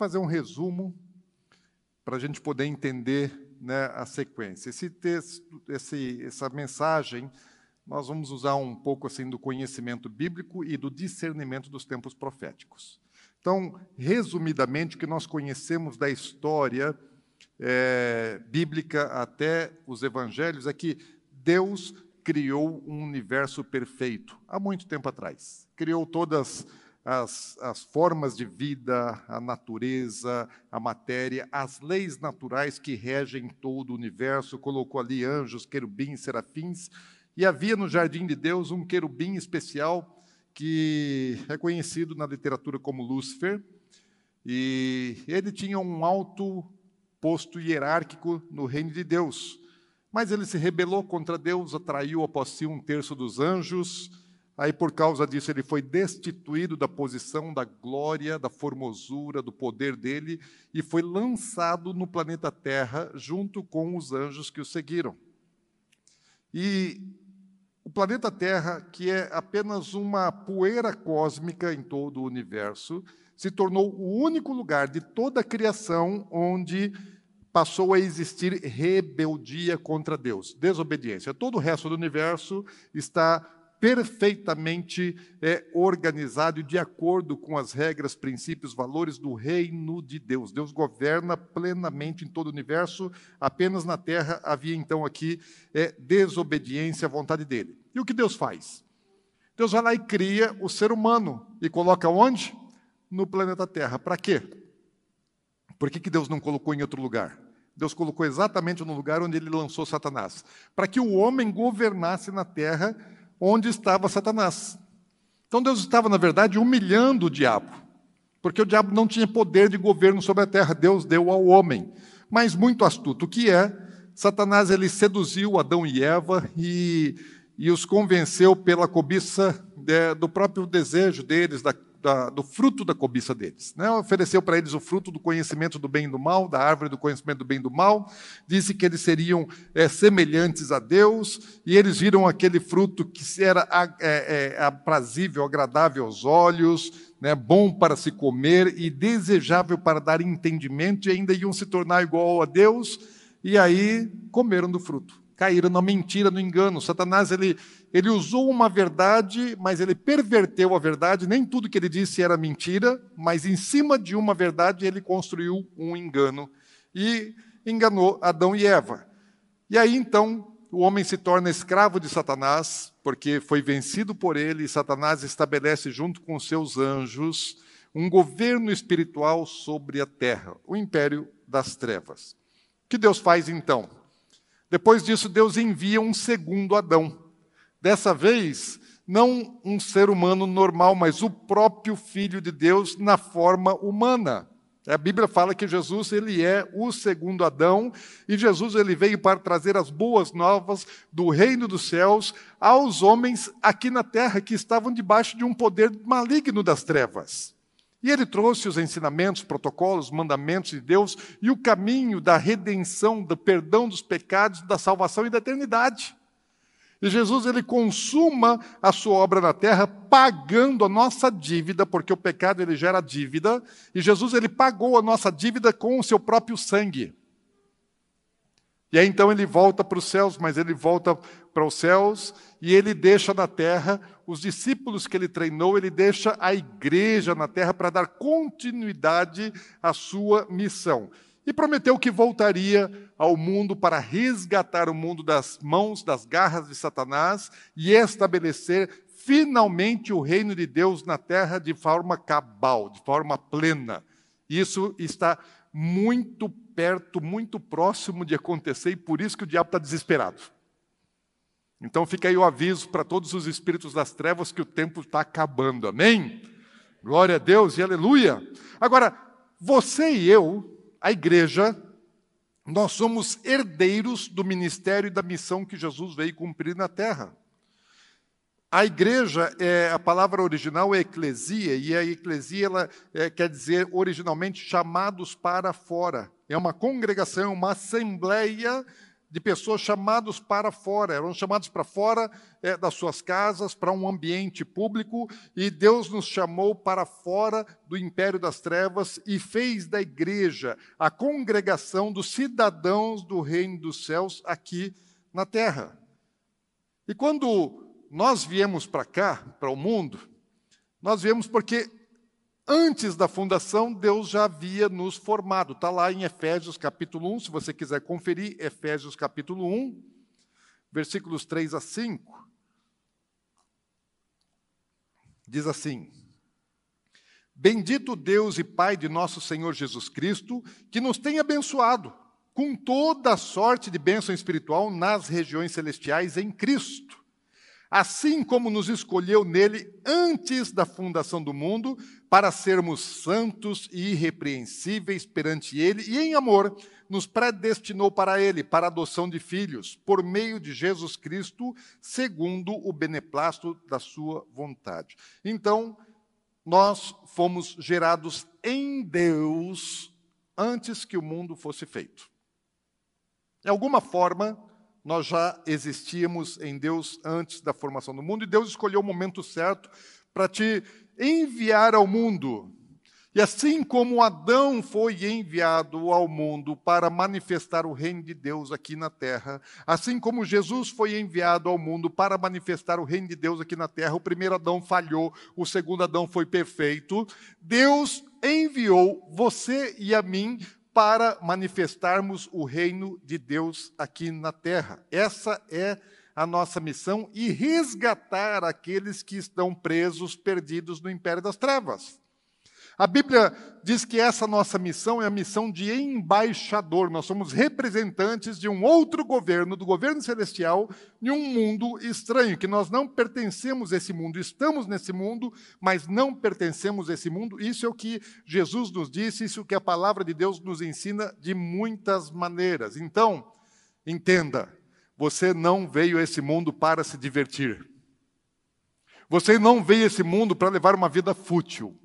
Fazer um resumo para a gente poder entender né, a sequência. Esse texto, esse, essa mensagem, nós vamos usar um pouco assim do conhecimento bíblico e do discernimento dos tempos proféticos. Então, resumidamente, o que nós conhecemos da história é, bíblica até os evangelhos é que Deus criou um universo perfeito há muito tempo atrás. Criou todas as, as formas de vida, a natureza, a matéria, as leis naturais que regem todo o universo, colocou ali anjos, querubins, serafins, e havia no jardim de Deus um querubim especial que é conhecido na literatura como Lúcifer, e ele tinha um alto posto hierárquico no reino de Deus. Mas ele se rebelou contra Deus, atraiu após si um terço dos anjos. Aí, por causa disso, ele foi destituído da posição, da glória, da formosura, do poder dele e foi lançado no planeta Terra junto com os anjos que o seguiram. E o planeta Terra, que é apenas uma poeira cósmica em todo o universo, se tornou o único lugar de toda a criação onde passou a existir rebeldia contra Deus, desobediência. Todo o resto do universo está perfeitamente é, organizado e de acordo com as regras, princípios, valores do reino de Deus. Deus governa plenamente em todo o universo, apenas na terra havia então aqui é, desobediência à vontade dele. E o que Deus faz? Deus vai lá e cria o ser humano e coloca onde? No planeta Terra. Para quê? Por que, que Deus não colocou em outro lugar? Deus colocou exatamente no lugar onde ele lançou Satanás, para que o homem governasse na terra onde estava Satanás. Então Deus estava, na verdade, humilhando o diabo, porque o diabo não tinha poder de governo sobre a terra, Deus deu ao homem. Mas muito astuto, que é? Satanás ele seduziu Adão e Eva e, e os convenceu pela cobiça de, do próprio desejo deles, da da, do fruto da cobiça deles. Né? Ofereceu para eles o fruto do conhecimento do bem e do mal, da árvore do conhecimento do bem e do mal, disse que eles seriam é, semelhantes a Deus, e eles viram aquele fruto que era é, é, aprazível, agradável aos olhos, né, bom para se comer e desejável para dar entendimento, e ainda iam se tornar igual a Deus, e aí comeram do fruto caíram na mentira, no engano. Satanás ele, ele usou uma verdade, mas ele perverteu a verdade. Nem tudo que ele disse era mentira, mas em cima de uma verdade ele construiu um engano e enganou Adão e Eva. E aí então o homem se torna escravo de Satanás, porque foi vencido por ele, e Satanás estabelece junto com seus anjos um governo espiritual sobre a terra, o império das trevas. O que Deus faz então? Depois disso, Deus envia um segundo Adão. Dessa vez, não um ser humano normal, mas o próprio Filho de Deus na forma humana. A Bíblia fala que Jesus ele é o segundo Adão e Jesus ele veio para trazer as boas novas do reino dos céus aos homens aqui na terra que estavam debaixo de um poder maligno das trevas. E ele trouxe os ensinamentos, protocolos, mandamentos de Deus e o caminho da redenção, do perdão dos pecados, da salvação e da eternidade. E Jesus ele consuma a sua obra na terra pagando a nossa dívida, porque o pecado ele gera dívida, e Jesus ele pagou a nossa dívida com o seu próprio sangue. E aí então ele volta para os céus, mas ele volta para os céus e ele deixa na terra os discípulos que ele treinou, ele deixa a igreja na terra para dar continuidade à sua missão. E prometeu que voltaria ao mundo para resgatar o mundo das mãos, das garras de Satanás e estabelecer finalmente o reino de Deus na terra de forma cabal, de forma plena. Isso está muito perto, muito próximo de acontecer e por isso que o diabo está desesperado. Então fica aí o aviso para todos os espíritos das trevas que o tempo está acabando. Amém? Glória a Deus e aleluia. Agora, você e eu, a igreja, nós somos herdeiros do ministério e da missão que Jesus veio cumprir na terra. A igreja, é, a palavra original é eclesia, e a eclesia ela, é, quer dizer originalmente chamados para fora. É uma congregação, uma assembleia de pessoas chamados para fora, eram chamados para fora é, das suas casas, para um ambiente público, e Deus nos chamou para fora do império das trevas e fez da igreja a congregação dos cidadãos do reino dos céus aqui na terra. E quando nós viemos para cá, para o mundo, nós viemos porque antes da fundação Deus já havia nos formado. Está lá em Efésios capítulo 1, se você quiser conferir, Efésios capítulo 1, versículos 3 a 5. Diz assim: Bendito Deus e Pai de nosso Senhor Jesus Cristo, que nos tem abençoado com toda a sorte de bênção espiritual nas regiões celestiais em Cristo assim como nos escolheu nele antes da fundação do mundo, para sermos santos e irrepreensíveis perante ele, e em amor nos predestinou para ele, para a adoção de filhos, por meio de Jesus Cristo, segundo o beneplácito da sua vontade. Então, nós fomos gerados em Deus antes que o mundo fosse feito. De alguma forma, nós já existíamos em Deus antes da formação do mundo, e Deus escolheu o momento certo para te enviar ao mundo. E assim como Adão foi enviado ao mundo para manifestar o reino de Deus aqui na terra, assim como Jesus foi enviado ao mundo para manifestar o reino de Deus aqui na terra, o primeiro Adão falhou, o segundo Adão foi perfeito, Deus enviou você e a mim para manifestarmos o reino de Deus aqui na terra. Essa é a nossa missão e resgatar aqueles que estão presos, perdidos no império das trevas. A Bíblia diz que essa nossa missão é a missão de embaixador. Nós somos representantes de um outro governo, do governo celestial, em um mundo estranho, que nós não pertencemos a esse mundo. Estamos nesse mundo, mas não pertencemos a esse mundo. Isso é o que Jesus nos disse, isso é o que a palavra de Deus nos ensina de muitas maneiras. Então, entenda, você não veio a esse mundo para se divertir. Você não veio a esse mundo para levar uma vida fútil.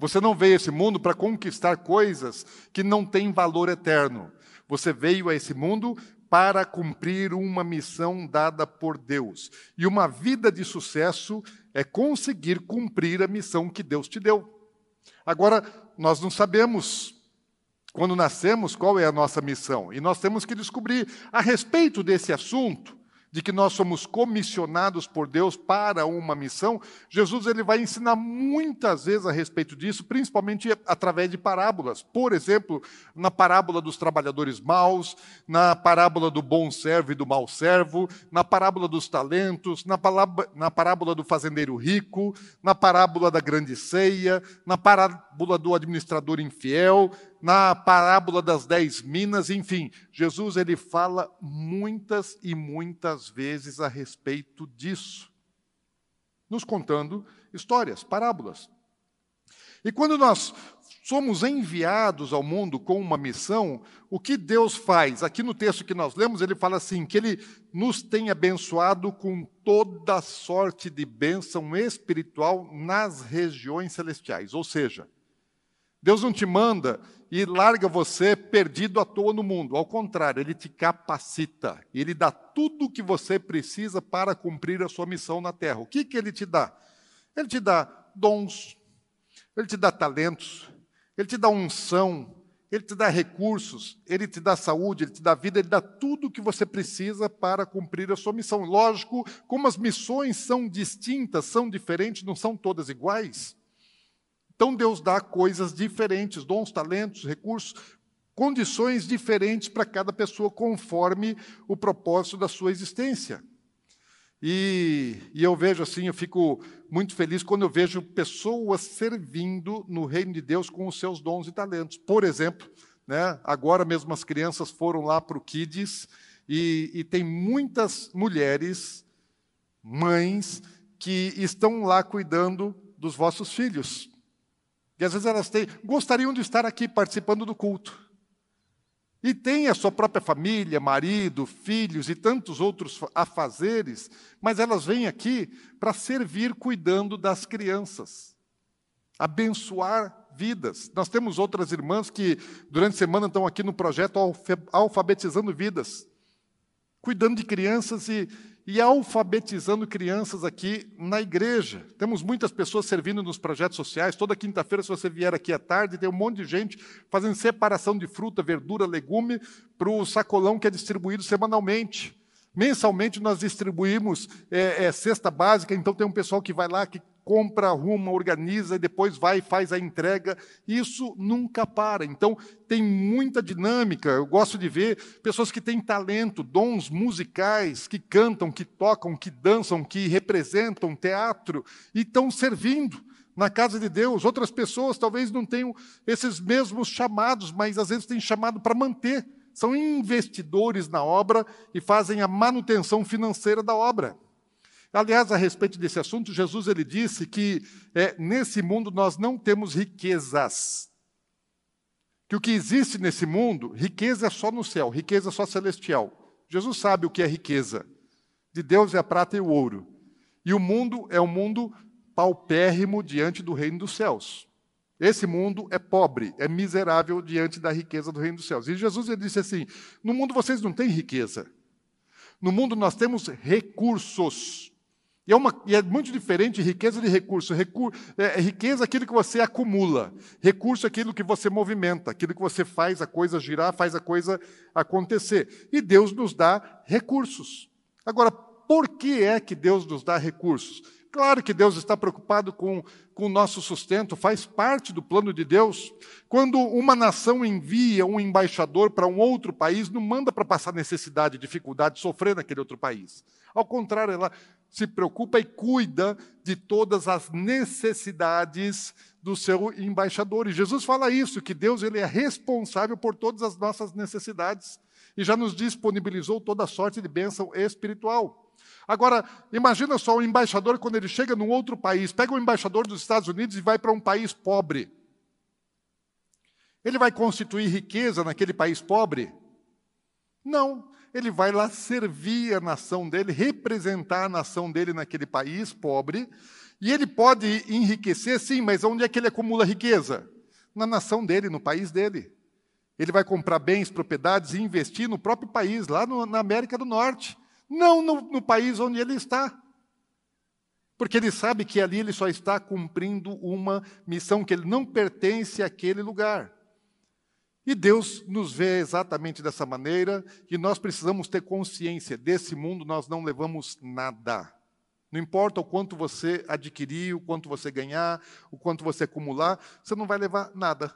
Você não veio a esse mundo para conquistar coisas que não têm valor eterno. Você veio a esse mundo para cumprir uma missão dada por Deus. E uma vida de sucesso é conseguir cumprir a missão que Deus te deu. Agora, nós não sabemos, quando nascemos, qual é a nossa missão. E nós temos que descobrir a respeito desse assunto de que nós somos comissionados por Deus para uma missão, Jesus ele vai ensinar muitas vezes a respeito disso, principalmente através de parábolas. Por exemplo, na parábola dos trabalhadores maus, na parábola do bom servo e do mau servo, na parábola dos talentos, na, na parábola do fazendeiro rico, na parábola da grande ceia, na parábola do administrador infiel, na parábola das dez minas, enfim, Jesus ele fala muitas e muitas vezes a respeito disso, nos contando histórias, parábolas. E quando nós somos enviados ao mundo com uma missão, o que Deus faz? Aqui no texto que nós lemos, ele fala assim: que ele nos tem abençoado com toda sorte de bênção espiritual nas regiões celestiais. Ou seja, Deus não te manda e larga você perdido à toa no mundo. Ao contrário, ele te capacita. Ele dá tudo o que você precisa para cumprir a sua missão na terra. O que, que ele te dá? Ele te dá dons, ele te dá talentos, ele te dá unção, ele te dá recursos, ele te dá saúde, ele te dá vida, ele dá tudo o que você precisa para cumprir a sua missão. Lógico, como as missões são distintas, são diferentes, não são todas iguais. Então Deus dá coisas diferentes, dons, talentos, recursos, condições diferentes para cada pessoa, conforme o propósito da sua existência. E, e, eu vejo assim, eu fico muito feliz quando eu vejo pessoas servindo no reino de Deus com os seus dons e talentos. Por exemplo, né, agora mesmo as crianças foram lá para o Kids e, e tem muitas mulheres, mães, que estão lá cuidando dos vossos filhos. E às vezes elas têm, gostariam de estar aqui participando do culto. E tem a sua própria família, marido, filhos e tantos outros afazeres, mas elas vêm aqui para servir cuidando das crianças, abençoar vidas. Nós temos outras irmãs que durante a semana estão aqui no projeto alfabetizando vidas, cuidando de crianças e e alfabetizando crianças aqui na igreja. Temos muitas pessoas servindo nos projetos sociais. Toda quinta-feira, se você vier aqui à tarde, tem um monte de gente fazendo separação de fruta, verdura, legume para o sacolão que é distribuído semanalmente. Mensalmente nós distribuímos é, é, cesta básica, então tem um pessoal que vai lá, que compra, arruma, organiza e depois vai e faz a entrega. Isso nunca para. Então, tem muita dinâmica. Eu gosto de ver pessoas que têm talento, dons musicais, que cantam, que tocam, que dançam, que representam teatro e estão servindo na casa de Deus. Outras pessoas talvez não tenham esses mesmos chamados, mas às vezes têm chamado para manter. São investidores na obra e fazem a manutenção financeira da obra. Aliás, a respeito desse assunto, Jesus ele disse que é, nesse mundo nós não temos riquezas. Que o que existe nesse mundo, riqueza é só no céu, riqueza é só celestial. Jesus sabe o que é riqueza. De Deus é a prata e o ouro. E o mundo é um mundo paupérrimo diante do reino dos céus. Esse mundo é pobre, é miserável diante da riqueza do reino dos céus. E Jesus ele disse assim: No mundo vocês não têm riqueza. No mundo nós temos recursos. E é, uma, e é muito diferente riqueza de recurso. Recur, é, é, riqueza é aquilo que você acumula. Recurso é aquilo que você movimenta, aquilo que você faz a coisa girar, faz a coisa acontecer. E Deus nos dá recursos. Agora, por que é que Deus nos dá recursos? Claro que Deus está preocupado com, com o nosso sustento, faz parte do plano de Deus. Quando uma nação envia um embaixador para um outro país, não manda para passar necessidade, dificuldade, sofrer naquele outro país. Ao contrário, ela se preocupa e cuida de todas as necessidades do seu embaixador. E Jesus fala isso, que Deus ele é responsável por todas as nossas necessidades e já nos disponibilizou toda sorte de bênção espiritual. Agora, imagina só o embaixador quando ele chega num outro país, pega o embaixador dos Estados Unidos e vai para um país pobre. Ele vai constituir riqueza naquele país pobre? Não ele vai lá servir a nação dele, representar a nação dele naquele país pobre, e ele pode enriquecer, sim, mas onde é que ele acumula riqueza? Na nação dele, no país dele. Ele vai comprar bens, propriedades e investir no próprio país, lá no, na América do Norte, não no, no país onde ele está. Porque ele sabe que ali ele só está cumprindo uma missão, que ele não pertence àquele lugar. E Deus nos vê exatamente dessa maneira, e nós precisamos ter consciência: desse mundo nós não levamos nada. Não importa o quanto você adquirir, o quanto você ganhar, o quanto você acumular, você não vai levar nada.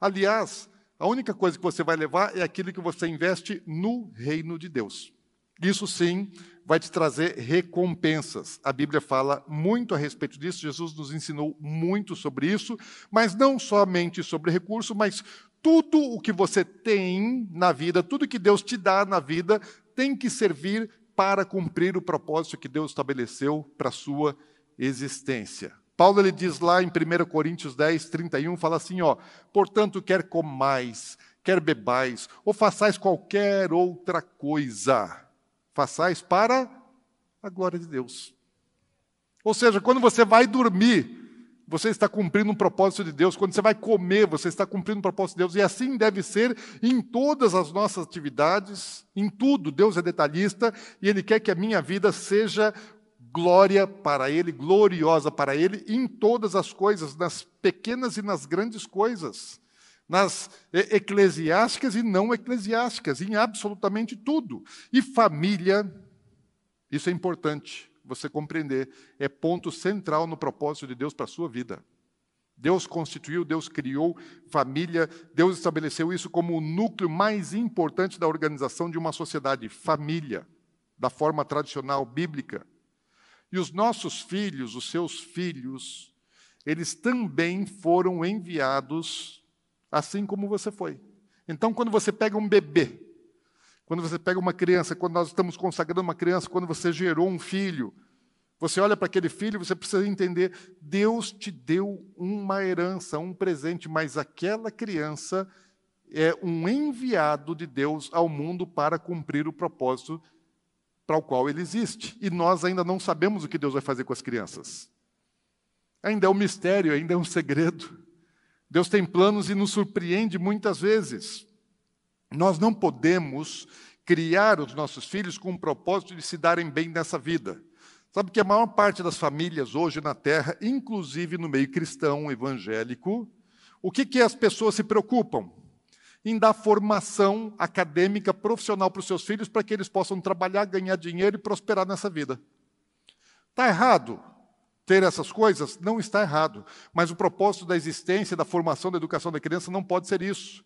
Aliás, a única coisa que você vai levar é aquilo que você investe no reino de Deus. Isso sim vai te trazer recompensas. A Bíblia fala muito a respeito disso, Jesus nos ensinou muito sobre isso, mas não somente sobre recurso, mas tudo o que você tem na vida, tudo que Deus te dá na vida, tem que servir para cumprir o propósito que Deus estabeleceu para a sua existência. Paulo ele diz lá em 1 Coríntios 10, 31, fala assim: ó, portanto, quer comais, quer bebais, ou façais qualquer outra coisa, façais para a glória de Deus. Ou seja, quando você vai dormir, você está cumprindo um propósito de Deus. Quando você vai comer, você está cumprindo um propósito de Deus. E assim deve ser em todas as nossas atividades, em tudo. Deus é detalhista e Ele quer que a minha vida seja glória para Ele, gloriosa para Ele, em todas as coisas, nas pequenas e nas grandes coisas, nas eclesiásticas e não eclesiásticas, em absolutamente tudo. E família, isso é importante você compreender, é ponto central no propósito de Deus para a sua vida. Deus constituiu, Deus criou família, Deus estabeleceu isso como o núcleo mais importante da organização de uma sociedade, família, da forma tradicional bíblica. E os nossos filhos, os seus filhos, eles também foram enviados assim como você foi. Então, quando você pega um bebê, quando você pega uma criança, quando nós estamos consagrando uma criança, quando você gerou um filho, Você olha para aquele filho, você precisa entender: Deus te deu uma herança, um presente, mas aquela criança é um enviado de Deus ao mundo para cumprir o propósito para o qual ele existe. E nós ainda não sabemos o que Deus vai fazer com as crianças. Ainda é um mistério, ainda é um segredo. Deus tem planos e nos surpreende muitas vezes. Nós não podemos criar os nossos filhos com o propósito de se darem bem nessa vida. Sabe que a maior parte das famílias hoje na Terra, inclusive no meio cristão evangélico, o que, que as pessoas se preocupam? Em dar formação acadêmica, profissional para os seus filhos, para que eles possam trabalhar, ganhar dinheiro e prosperar nessa vida. Está errado? Ter essas coisas não está errado, mas o propósito da existência, da formação, da educação da criança não pode ser isso.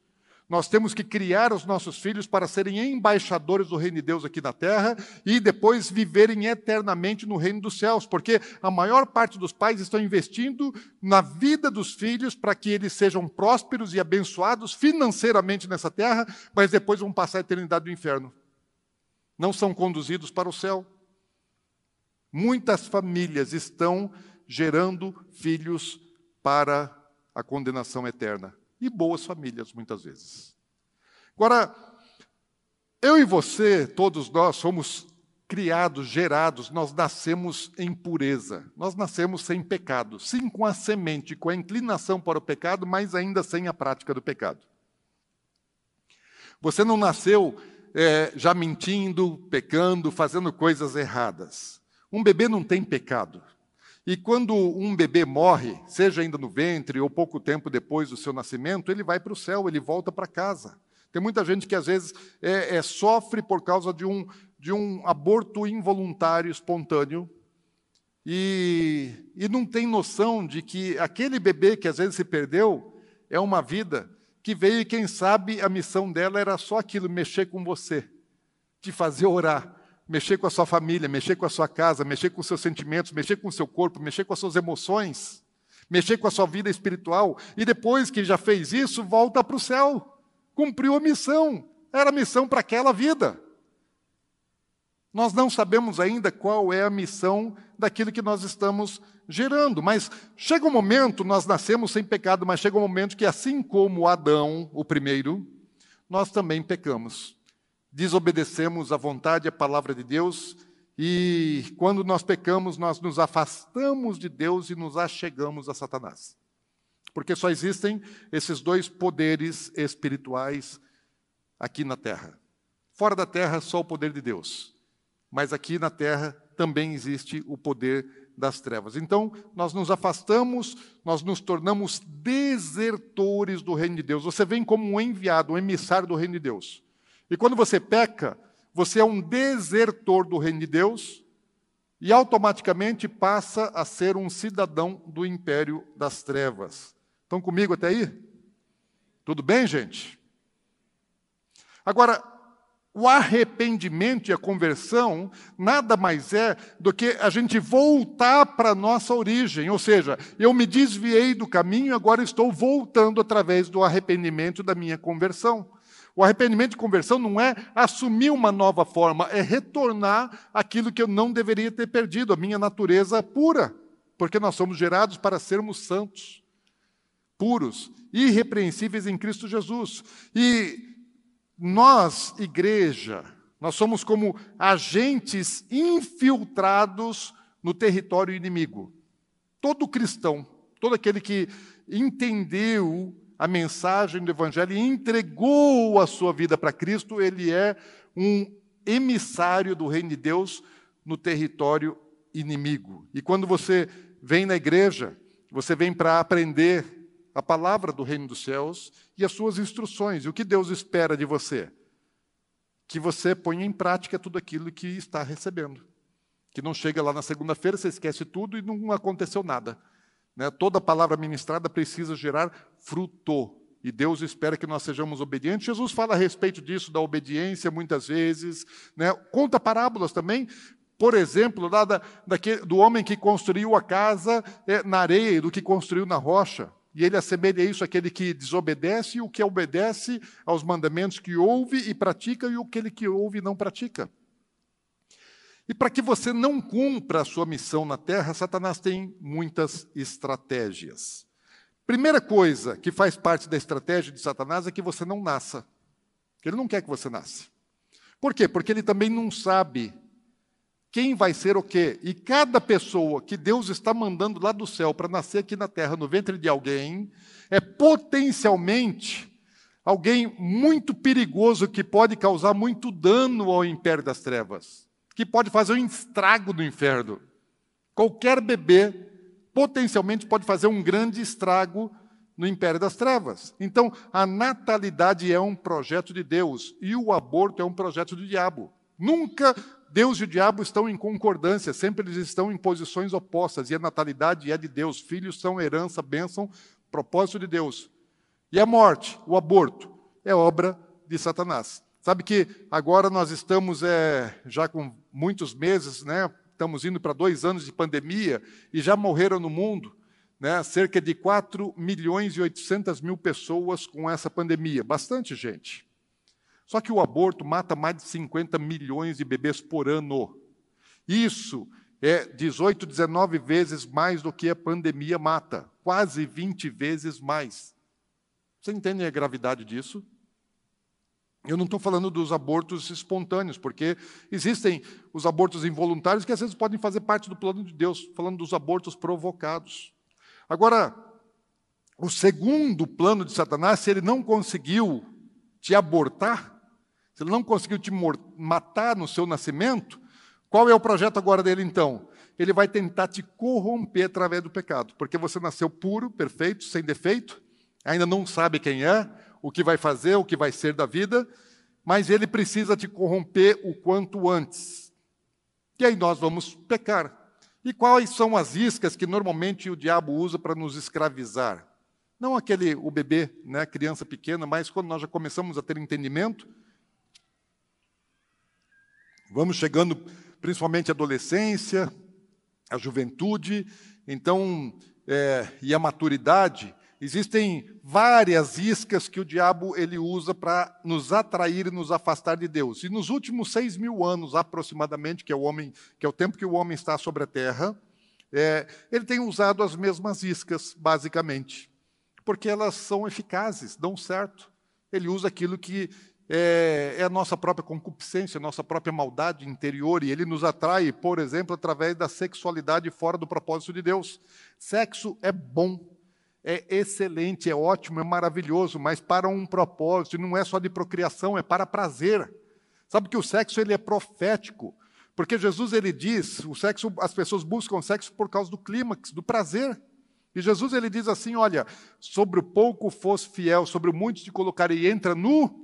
Nós temos que criar os nossos filhos para serem embaixadores do reino de Deus aqui na terra e depois viverem eternamente no reino dos céus, porque a maior parte dos pais estão investindo na vida dos filhos para que eles sejam prósperos e abençoados financeiramente nessa terra, mas depois vão passar a eternidade no inferno. Não são conduzidos para o céu. Muitas famílias estão gerando filhos para a condenação eterna. E boas famílias, muitas vezes. Agora, eu e você, todos nós, somos criados, gerados, nós nascemos em pureza. Nós nascemos sem pecado. Sim, com a semente, com a inclinação para o pecado, mas ainda sem a prática do pecado. Você não nasceu é, já mentindo, pecando, fazendo coisas erradas. Um bebê não tem pecado. E quando um bebê morre, seja ainda no ventre ou pouco tempo depois do seu nascimento, ele vai para o céu, ele volta para casa. Tem muita gente que às vezes é, é, sofre por causa de um, de um aborto involuntário, espontâneo, e, e não tem noção de que aquele bebê que às vezes se perdeu é uma vida que veio e, quem sabe, a missão dela era só aquilo, mexer com você, te fazer orar, mexer com a sua família, mexer com a sua casa, mexer com os seus sentimentos, mexer com o seu corpo, mexer com as suas emoções, mexer com a sua vida espiritual. E depois que já fez isso, volta para o céu. Cumpriu a missão. Era a missão para aquela vida. Nós não sabemos ainda qual é a missão daquilo que nós estamos gerando, mas chega um momento, nós nascemos sem pecado, mas chega um momento que, assim como Adão, o primeiro, nós também pecamos desobedecemos à vontade à palavra de Deus, e quando nós pecamos, nós nos afastamos de Deus e nos achegamos a Satanás. Porque só existem esses dois poderes espirituais aqui na terra. Fora da terra, só o poder de Deus. Mas aqui na terra também existe o poder das trevas. Então, nós nos afastamos, nós nos tornamos desertores do reino de Deus. Você vem como um enviado, um emissário do reino de Deus. E quando você peca, você é um desertor do reino de Deus e automaticamente passa a ser um cidadão do império das trevas. Estão comigo até aí? Tudo bem, gente? Agora, o arrependimento e a conversão nada mais é do que a gente voltar para a nossa origem, ou seja, eu me desviei do caminho agora estou voltando através do arrependimento da minha conversão. O arrependimento de conversão não é assumir uma nova forma, é retornar aquilo que eu não deveria ter perdido, a minha natureza pura, porque nós somos gerados para sermos santos, puros, irrepreensíveis em Cristo Jesus. E nós, igreja, nós somos como agentes infiltrados no território inimigo. Todo cristão, todo aquele que entendeu a mensagem do Evangelho e entregou a sua vida para Cristo, ele é um emissário do reino de Deus no território inimigo. E quando você vem na igreja, você vem para aprender a palavra do reino dos céus e as suas instruções. E o que Deus espera de você? Que você ponha em prática tudo aquilo que está recebendo. Que não chega lá na segunda-feira, você esquece tudo e não aconteceu nada. Né? Toda palavra ministrada precisa gerar fruto. E Deus espera que nós sejamos obedientes. Jesus fala a respeito disso, da obediência, muitas vezes. Né? Conta parábolas também. Por exemplo, lá da, daquele, do homem que construiu a casa é, na areia e do que construiu na rocha. E ele assemelha isso àquele que desobedece e o que obedece aos mandamentos que ouve e pratica e aquele que ouve e não pratica. E para que você não cumpra a sua missão na terra, Satanás tem muitas estratégias. Primeira coisa que faz parte da estratégia de Satanás é que você não nasça. Ele não quer que você nasça. Por quê? Porque ele também não sabe quem vai ser o quê. E cada pessoa que Deus está mandando lá do céu para nascer aqui na terra, no ventre de alguém, é potencialmente alguém muito perigoso que pode causar muito dano ao império das trevas, que pode fazer um estrago no inferno. Qualquer bebê potencialmente pode fazer um grande estrago no império das trevas. Então, a natalidade é um projeto de Deus e o aborto é um projeto do diabo. Nunca Deus e o diabo estão em concordância, sempre eles estão em posições opostas, e a natalidade é de Deus, filhos são herança, bênção, propósito de Deus. E a morte, o aborto, é obra de Satanás. Sabe que agora nós estamos é, já com muitos meses, né, estamos indo para dois anos de pandemia, e já morreram no mundo né, cerca de 4 milhões e 800 mil pessoas com essa pandemia. Bastante gente. Só que o aborto mata mais de 50 milhões de bebês por ano. Isso é 18, 19 vezes mais do que a pandemia mata. Quase 20 vezes mais. Você entende a gravidade disso? Eu não estou falando dos abortos espontâneos, porque existem os abortos involuntários que às vezes podem fazer parte do plano de Deus, falando dos abortos provocados. Agora, o segundo plano de Satanás, se ele não conseguiu te abortar, se ele não conseguiu te matar no seu nascimento, qual é o projeto agora dele então? Ele vai tentar te corromper através do pecado, porque você nasceu puro, perfeito, sem defeito, ainda não sabe quem é, o que vai fazer, o que vai ser da vida, mas ele precisa te corromper o quanto antes. E aí nós vamos pecar. E quais são as iscas que normalmente o diabo usa para nos escravizar? Não aquele o bebê, né, criança pequena, mas quando nós já começamos a ter entendimento, vamos chegando principalmente à adolescência, à juventude, então é, e a maturidade, Existem várias iscas que o diabo ele usa para nos atrair e nos afastar de Deus. E nos últimos seis mil anos, aproximadamente, que é o homem, que é o tempo que o homem está sobre a Terra, é, ele tem usado as mesmas iscas, basicamente, porque elas são eficazes, dão certo. Ele usa aquilo que é, é, a nossa própria concupiscência, a nossa própria maldade interior, e ele nos atrai, por exemplo, através da sexualidade fora do propósito de Deus. Sexo é bom, é excelente, é ótimo, é maravilhoso, mas para um propósito, não é só de procriação, é para prazer. Sabe que o sexo ele é profético, porque Jesus ele diz, o sexo, as pessoas buscam sexo por causa do clímax, do prazer. E Jesus ele diz assim, olha, sobre o pouco fosse fiel, sobre o muito te colocarei, entra no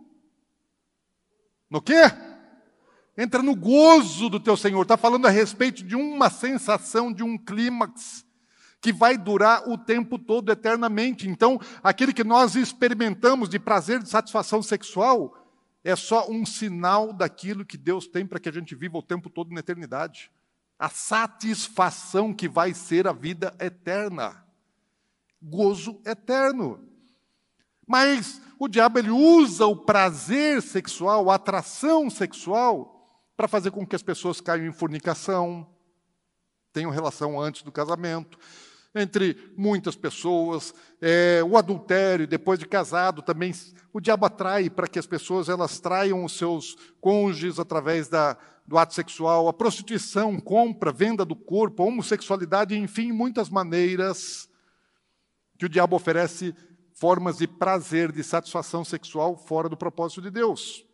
no quê? Entra no gozo do teu Senhor. Está falando a respeito de uma sensação, de um clímax que vai durar o tempo todo, eternamente. Então, aquele que nós experimentamos de prazer, de satisfação sexual, é só um sinal daquilo que Deus tem para que a gente viva o tempo todo na eternidade. A satisfação que vai ser a vida eterna. Gozo eterno. Mas o diabo ele usa o prazer sexual, a atração sexual, para fazer com que as pessoas caiam em fornicação, tenham relação antes do casamento, entre muitas pessoas, é, o adultério, depois de casado, também o diabo atrai para que as pessoas elas traiam os seus cônjuges através da, do ato sexual, a prostituição, compra, venda do corpo, a homossexualidade, enfim, muitas maneiras que o diabo oferece formas de prazer, de satisfação sexual fora do propósito de Deus.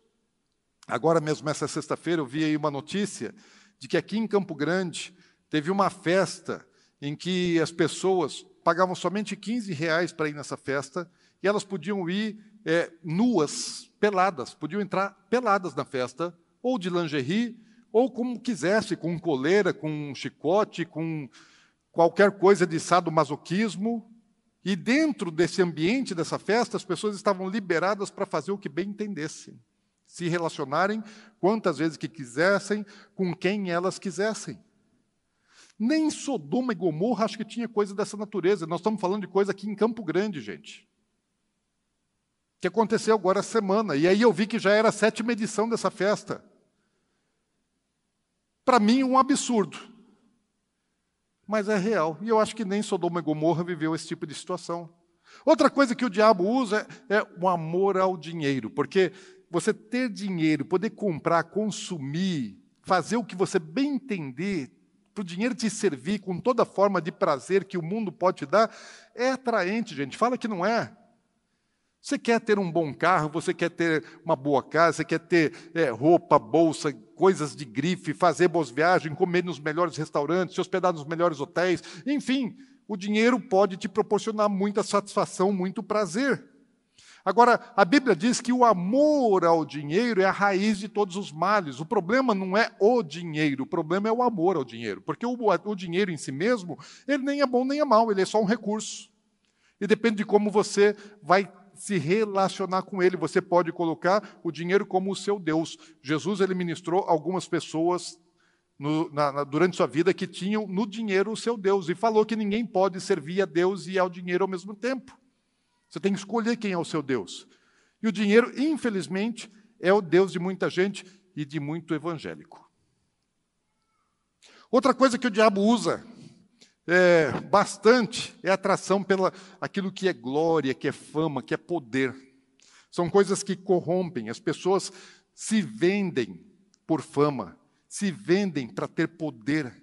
Agora mesmo, essa sexta-feira, eu vi aí uma notícia de que aqui em Campo Grande teve uma festa em que as pessoas pagavam somente 15 reais para ir nessa festa e elas podiam ir é, nuas, peladas, podiam entrar peladas na festa, ou de lingerie, ou como quisesse, com coleira, com chicote, com qualquer coisa de sadomasoquismo. E dentro desse ambiente dessa festa, as pessoas estavam liberadas para fazer o que bem entendessem, se relacionarem quantas vezes que quisessem, com quem elas quisessem. Nem Sodoma e Gomorra acho que tinha coisa dessa natureza. Nós estamos falando de coisa aqui em Campo Grande, gente. Que aconteceu agora essa semana. E aí eu vi que já era a sétima edição dessa festa. para mim, um absurdo. Mas é real. E eu acho que nem Sodoma e Gomorra viveu esse tipo de situação. Outra coisa que o diabo usa é o amor ao dinheiro, porque você ter dinheiro, poder comprar, consumir, fazer o que você bem entender, para o dinheiro te servir com toda forma de prazer que o mundo pode te dar, é atraente, gente. Fala que não é. Você quer ter um bom carro, você quer ter uma boa casa, você quer ter é, roupa, bolsa, coisas de grife, fazer boas viagens, comer nos melhores restaurantes, se hospedar nos melhores hotéis, enfim, o dinheiro pode te proporcionar muita satisfação, muito prazer. Agora, a Bíblia diz que o amor ao dinheiro é a raiz de todos os males. O problema não é o dinheiro, o problema é o amor ao dinheiro. Porque o, o dinheiro em si mesmo, ele nem é bom nem é mal, ele é só um recurso. E depende de como você vai se relacionar com ele. Você pode colocar o dinheiro como o seu Deus. Jesus ele ministrou algumas pessoas no, na, na, durante sua vida que tinham no dinheiro o seu Deus e falou que ninguém pode servir a Deus e ao dinheiro ao mesmo tempo. Você tem que escolher quem é o seu Deus. E o dinheiro, infelizmente, é o Deus de muita gente e de muito evangélico. Outra coisa que o diabo usa é, bastante é atração pela aquilo que é glória, que é fama, que é poder. São coisas que corrompem. As pessoas se vendem por fama, se vendem para ter poder,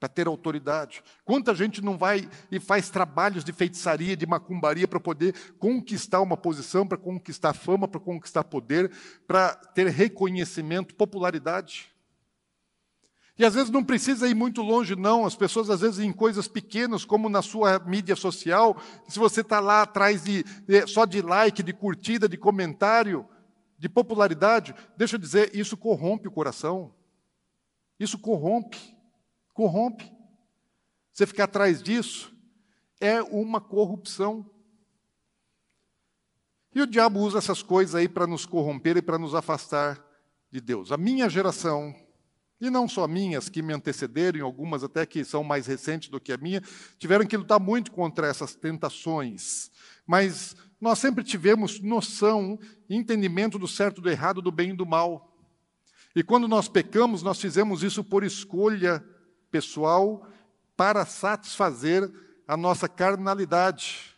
para ter autoridade. Quanta gente não vai e faz trabalhos de feitiçaria, de macumbaria para poder conquistar uma posição, para conquistar fama, para conquistar poder, para ter reconhecimento, popularidade. E às vezes não precisa ir muito longe, não. As pessoas, às vezes, em coisas pequenas, como na sua mídia social, se você está lá atrás de, de, só de like, de curtida, de comentário, de popularidade, deixa eu dizer, isso corrompe o coração. Isso corrompe. Corrompe. Você ficar atrás disso é uma corrupção. E o diabo usa essas coisas aí para nos corromper e para nos afastar de Deus. A minha geração e não só minhas, que me antecederam, algumas até que são mais recentes do que a minha, tiveram que lutar muito contra essas tentações. Mas nós sempre tivemos noção, entendimento do certo, do errado, do bem e do mal. E quando nós pecamos, nós fizemos isso por escolha pessoal para satisfazer a nossa carnalidade.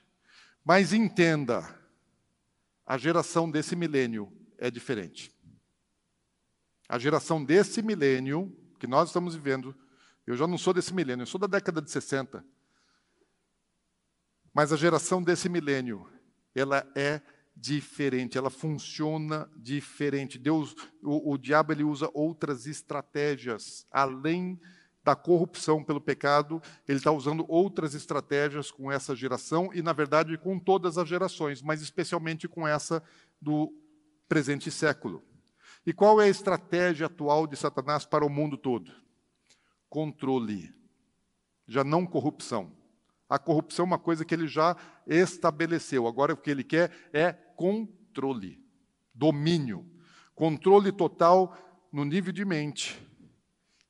Mas entenda, a geração desse milênio é diferente. A geração desse milênio que nós estamos vivendo, eu já não sou desse milênio, eu sou da década de 60. Mas a geração desse milênio, ela é diferente, ela funciona diferente. Deus, o, o diabo ele usa outras estratégias além da corrupção pelo pecado, ele está usando outras estratégias com essa geração e, na verdade, com todas as gerações, mas especialmente com essa do presente século. E qual é a estratégia atual de Satanás para o mundo todo? Controle, já não corrupção. A corrupção é uma coisa que ele já estabeleceu. Agora o que ele quer é controle, domínio, controle total no nível de mente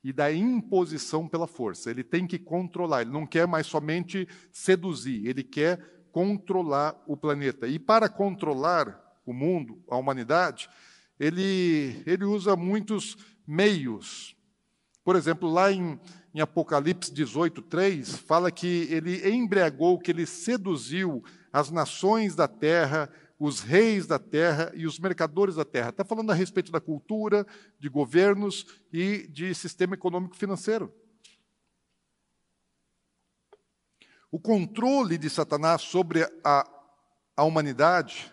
e da imposição pela força. Ele tem que controlar, ele não quer mais somente seduzir, ele quer controlar o planeta. E para controlar o mundo, a humanidade, ele, ele usa muitos meios. Por exemplo, lá em, em Apocalipse 18, 3, fala que ele embriagou, que ele seduziu as nações da terra, os reis da terra e os mercadores da terra. Está falando a respeito da cultura, de governos e de sistema econômico financeiro. O controle de Satanás sobre a, a humanidade,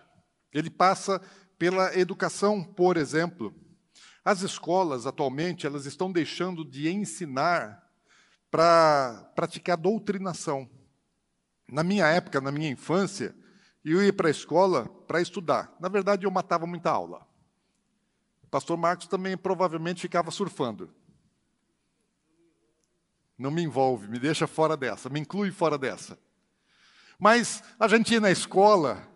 ele passa pela educação, por exemplo. As escolas, atualmente, elas estão deixando de ensinar para praticar doutrinação. Na minha época, na minha infância, eu ia para a escola para estudar. Na verdade, eu matava muita aula. O pastor Marcos também provavelmente ficava surfando. Não me envolve, me deixa fora dessa, me inclui fora dessa. Mas a gente ia na escola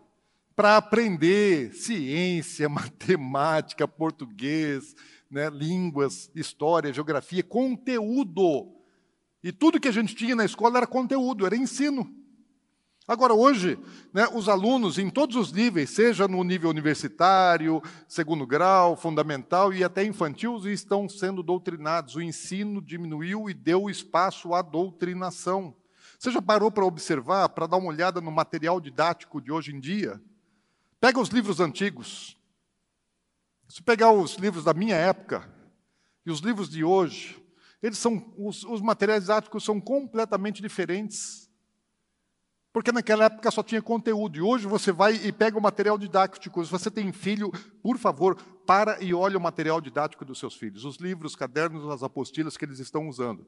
para aprender ciência, matemática, português, né, línguas, história, geografia, conteúdo. E tudo que a gente tinha na escola era conteúdo, era ensino. Agora, hoje, né, os alunos em todos os níveis, seja no nível universitário, segundo grau, fundamental e até infantil, estão sendo doutrinados. O ensino diminuiu e deu espaço à doutrinação. Você já parou para observar, para dar uma olhada no material didático de hoje em dia? Pega os livros antigos. Se pegar os livros da minha época e os livros de hoje, eles são os, os materiais didáticos são completamente diferentes. Porque naquela época só tinha conteúdo. E hoje você vai e pega o material didático. Se você tem filho, por favor, para e olha o material didático dos seus filhos. Os livros, os cadernos, as apostilas que eles estão usando.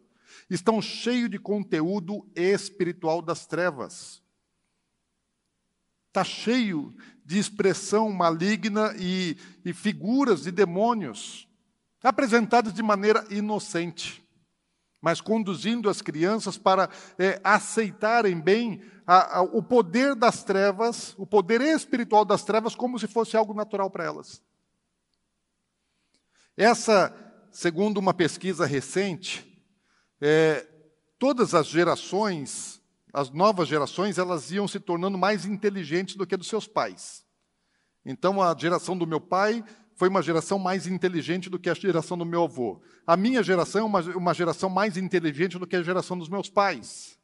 Estão cheios de conteúdo espiritual das trevas. Está cheio de expressão maligna e, e figuras de demônios, apresentadas de maneira inocente mas conduzindo as crianças para é, aceitarem bem a, a, o poder das trevas, o poder espiritual das trevas, como se fosse algo natural para elas. Essa, segundo uma pesquisa recente, é, todas as gerações, as novas gerações, elas iam se tornando mais inteligentes do que a dos seus pais. Então, a geração do meu pai foi uma geração mais inteligente do que a geração do meu avô. A minha geração é uma, uma geração mais inteligente do que a geração dos meus pais.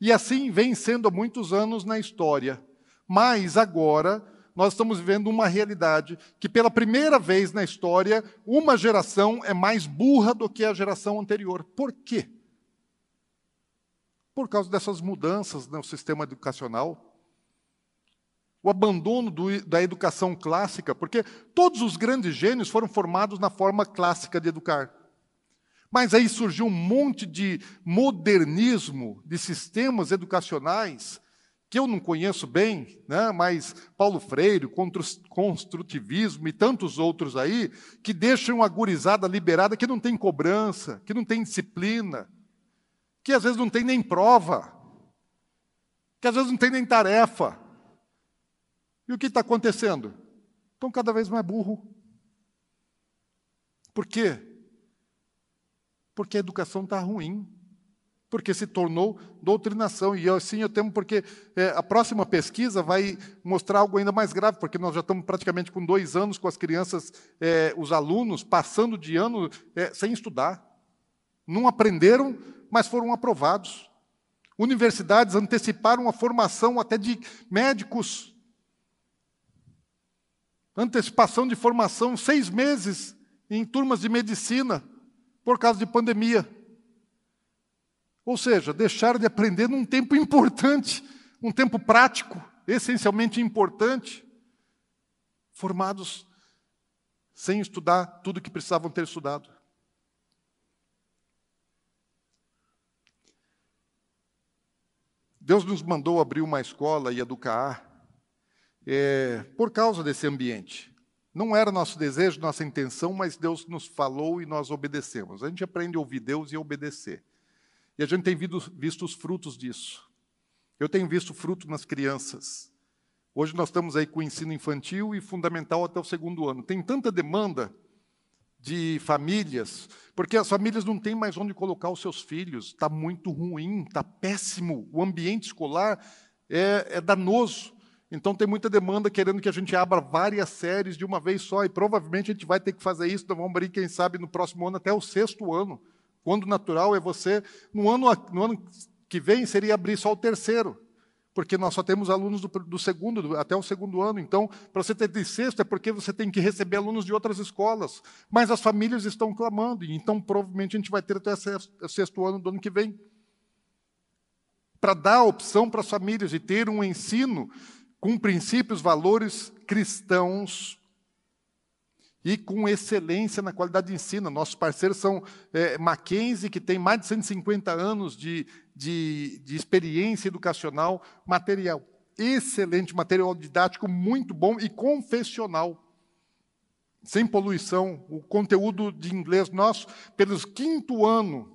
E assim vem sendo há muitos anos na história. Mas agora nós estamos vivendo uma realidade que, pela primeira vez na história, uma geração é mais burra do que a geração anterior. Por quê? Por causa dessas mudanças no sistema educacional o abandono do, da educação clássica, porque todos os grandes gênios foram formados na forma clássica de educar. Mas aí surgiu um monte de modernismo, de sistemas educacionais, que eu não conheço bem, né? mas Paulo Freire, construtivismo e tantos outros aí, que deixam a gurizada liberada, que não tem cobrança, que não tem disciplina, que às vezes não tem nem prova, que às vezes não tem nem tarefa. E o que está acontecendo? Estão cada vez mais burro. Por quê? Porque a educação está ruim. Porque se tornou doutrinação. E assim eu temo, porque é, a próxima pesquisa vai mostrar algo ainda mais grave, porque nós já estamos praticamente com dois anos com as crianças, é, os alunos, passando de ano é, sem estudar. Não aprenderam, mas foram aprovados. Universidades anteciparam a formação até de médicos antecipação de formação, seis meses em turmas de medicina, por causa de pandemia. Ou seja, deixaram de aprender num tempo importante, um tempo prático, essencialmente importante, formados sem estudar tudo que precisavam ter estudado. Deus nos mandou abrir uma escola e educar é, por causa desse ambiente. Não era nosso desejo, nossa intenção, mas Deus nos falou e nós obedecemos. A gente aprende a ouvir Deus e obedecer. E a gente tem visto os frutos disso. Eu tenho visto fruto nas crianças. Hoje nós estamos aí com o ensino infantil e fundamental até o segundo ano. Tem tanta demanda de famílias, porque as famílias não têm mais onde colocar os seus filhos. Está muito ruim, está péssimo. O ambiente escolar é, é danoso. Então tem muita demanda querendo que a gente abra várias séries de uma vez só, e provavelmente a gente vai ter que fazer isso, então vamos abrir, quem sabe, no próximo ano até o sexto ano. Quando natural é você, no ano, no ano que vem, seria abrir só o terceiro, porque nós só temos alunos do, do segundo, do, até o segundo ano. Então, para você ter de sexto, é porque você tem que receber alunos de outras escolas. Mas as famílias estão clamando, então provavelmente a gente vai ter até o sexto ano do ano que vem. Para dar a opção para as famílias e ter um ensino com princípios, valores cristãos e com excelência na qualidade de ensino. Nossos parceiros são é, Mackenzie, que tem mais de 150 anos de, de, de experiência educacional, material excelente, material didático muito bom e confessional. Sem poluição, o conteúdo de inglês nosso, pelos quinto ano,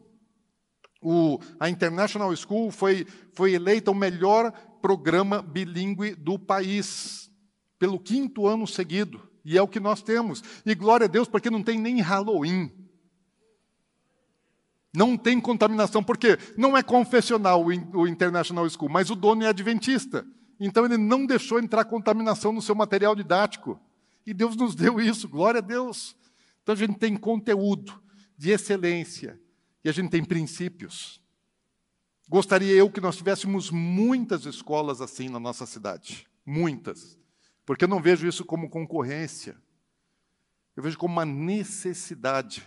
o, a International School foi, foi eleita o melhor programa bilíngue do país, pelo quinto ano seguido. E é o que nós temos. E glória a Deus, porque não tem nem Halloween. Não tem contaminação, porque não é confessional o International School, mas o dono é adventista. Então ele não deixou entrar contaminação no seu material didático. E Deus nos deu isso, glória a Deus. Então a gente tem conteúdo de excelência e a gente tem princípios. Gostaria eu que nós tivéssemos muitas escolas assim na nossa cidade, muitas, porque eu não vejo isso como concorrência, eu vejo como uma necessidade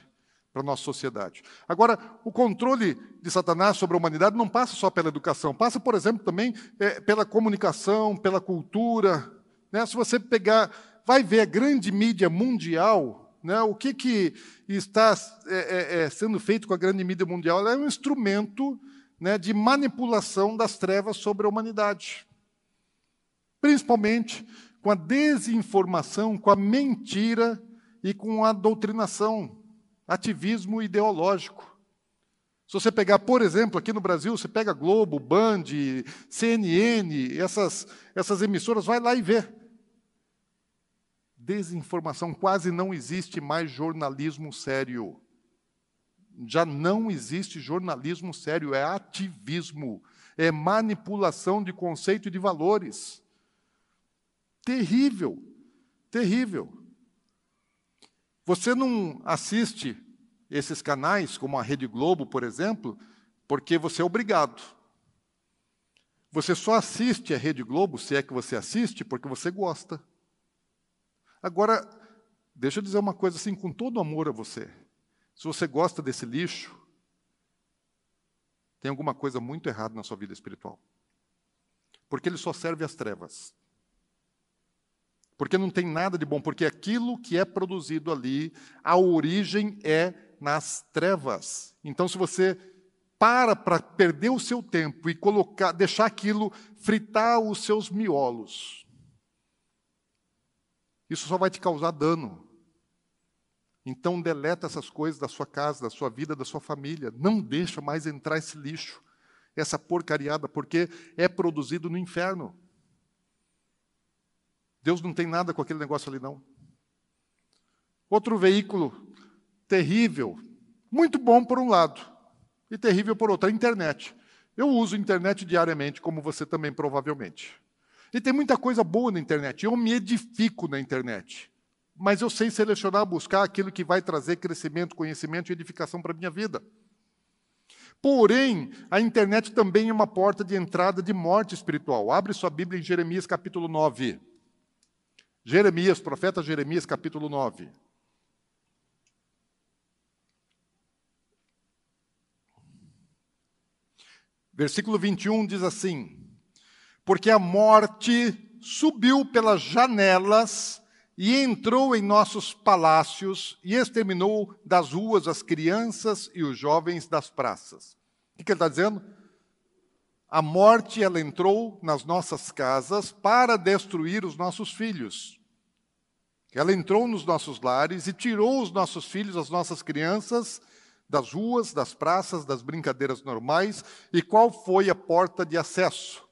para a nossa sociedade. Agora, o controle de Satanás sobre a humanidade não passa só pela educação, passa, por exemplo, também é, pela comunicação, pela cultura. Né? Se você pegar, vai ver a grande mídia mundial, né? o que, que está é, é, é sendo feito com a grande mídia mundial? Ela é um instrumento né, de manipulação das trevas sobre a humanidade. Principalmente com a desinformação, com a mentira e com a doutrinação ativismo ideológico. Se você pegar, por exemplo, aqui no Brasil, você pega Globo, Band, CNN, essas, essas emissoras, vai lá e vê. Desinformação, quase não existe mais jornalismo sério. Já não existe jornalismo sério, é ativismo, é manipulação de conceito e de valores. Terrível, terrível. Você não assiste esses canais, como a Rede Globo, por exemplo, porque você é obrigado. Você só assiste a Rede Globo, se é que você assiste, porque você gosta. Agora, deixa eu dizer uma coisa assim, com todo amor a você. Se você gosta desse lixo, tem alguma coisa muito errada na sua vida espiritual. Porque ele só serve às trevas. Porque não tem nada de bom, porque aquilo que é produzido ali, a origem é nas trevas. Então, se você para para perder o seu tempo e colocar, deixar aquilo fritar os seus miolos, isso só vai te causar dano. Então deleta essas coisas da sua casa, da sua vida, da sua família. Não deixa mais entrar esse lixo, essa porcariada, porque é produzido no inferno. Deus não tem nada com aquele negócio ali, não. Outro veículo terrível, muito bom por um lado, e terrível por outro, a internet. Eu uso internet diariamente, como você também provavelmente. E tem muita coisa boa na internet. Eu me edifico na internet. Mas eu sei selecionar, buscar aquilo que vai trazer crescimento, conhecimento e edificação para a minha vida. Porém, a internet também é uma porta de entrada de morte espiritual. Abre sua Bíblia em Jeremias capítulo 9. Jeremias, profeta Jeremias, capítulo 9. Versículo 21 diz assim: Porque a morte subiu pelas janelas e entrou em nossos palácios e exterminou das ruas as crianças e os jovens das praças. O que, ele está dizendo? A morte ela entrou nas nossas casas para destruir os nossos filhos. Ela entrou nos nossos lares e tirou os nossos filhos, as nossas crianças, das ruas, das praças, das brincadeiras normais. E qual foi a porta de acesso?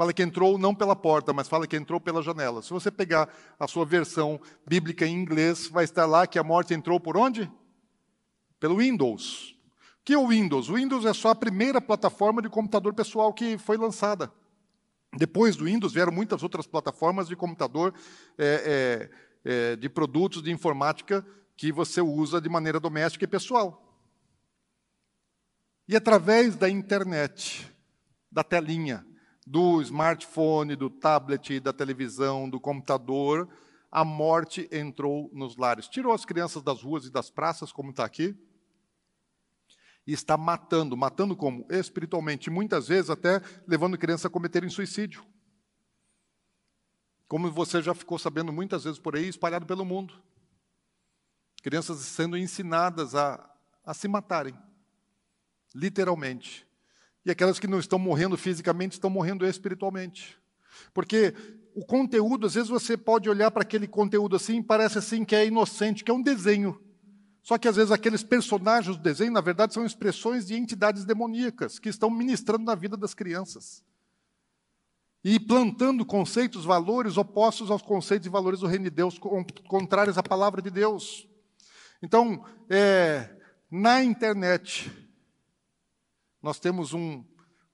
Fala que entrou não pela porta, mas fala que entrou pela janela. Se você pegar a sua versão bíblica em inglês, vai estar lá que a morte entrou por onde? Pelo Windows que é o Windows? O Windows é só a primeira plataforma de computador pessoal que foi lançada. Depois do Windows vieram muitas outras plataformas de computador, é, é, é, de produtos de informática que você usa de maneira doméstica e pessoal. E através da internet, da telinha, do smartphone, do tablet, da televisão, do computador, a morte entrou nos lares. Tirou as crianças das ruas e das praças, como está aqui, e está matando. Matando como? Espiritualmente, muitas vezes até levando crianças a cometerem suicídio. Como você já ficou sabendo muitas vezes por aí, espalhado pelo mundo. Crianças sendo ensinadas a, a se matarem, literalmente. E aquelas que não estão morrendo fisicamente estão morrendo espiritualmente. Porque o conteúdo, às vezes você pode olhar para aquele conteúdo assim parece assim que é inocente, que é um desenho. Só que às vezes aqueles personagens do desenho, na verdade, são expressões de entidades demoníacas que estão ministrando na vida das crianças. E plantando conceitos, valores opostos aos conceitos e valores do reino de Deus, contrários à palavra de Deus. Então, é, na internet, nós temos um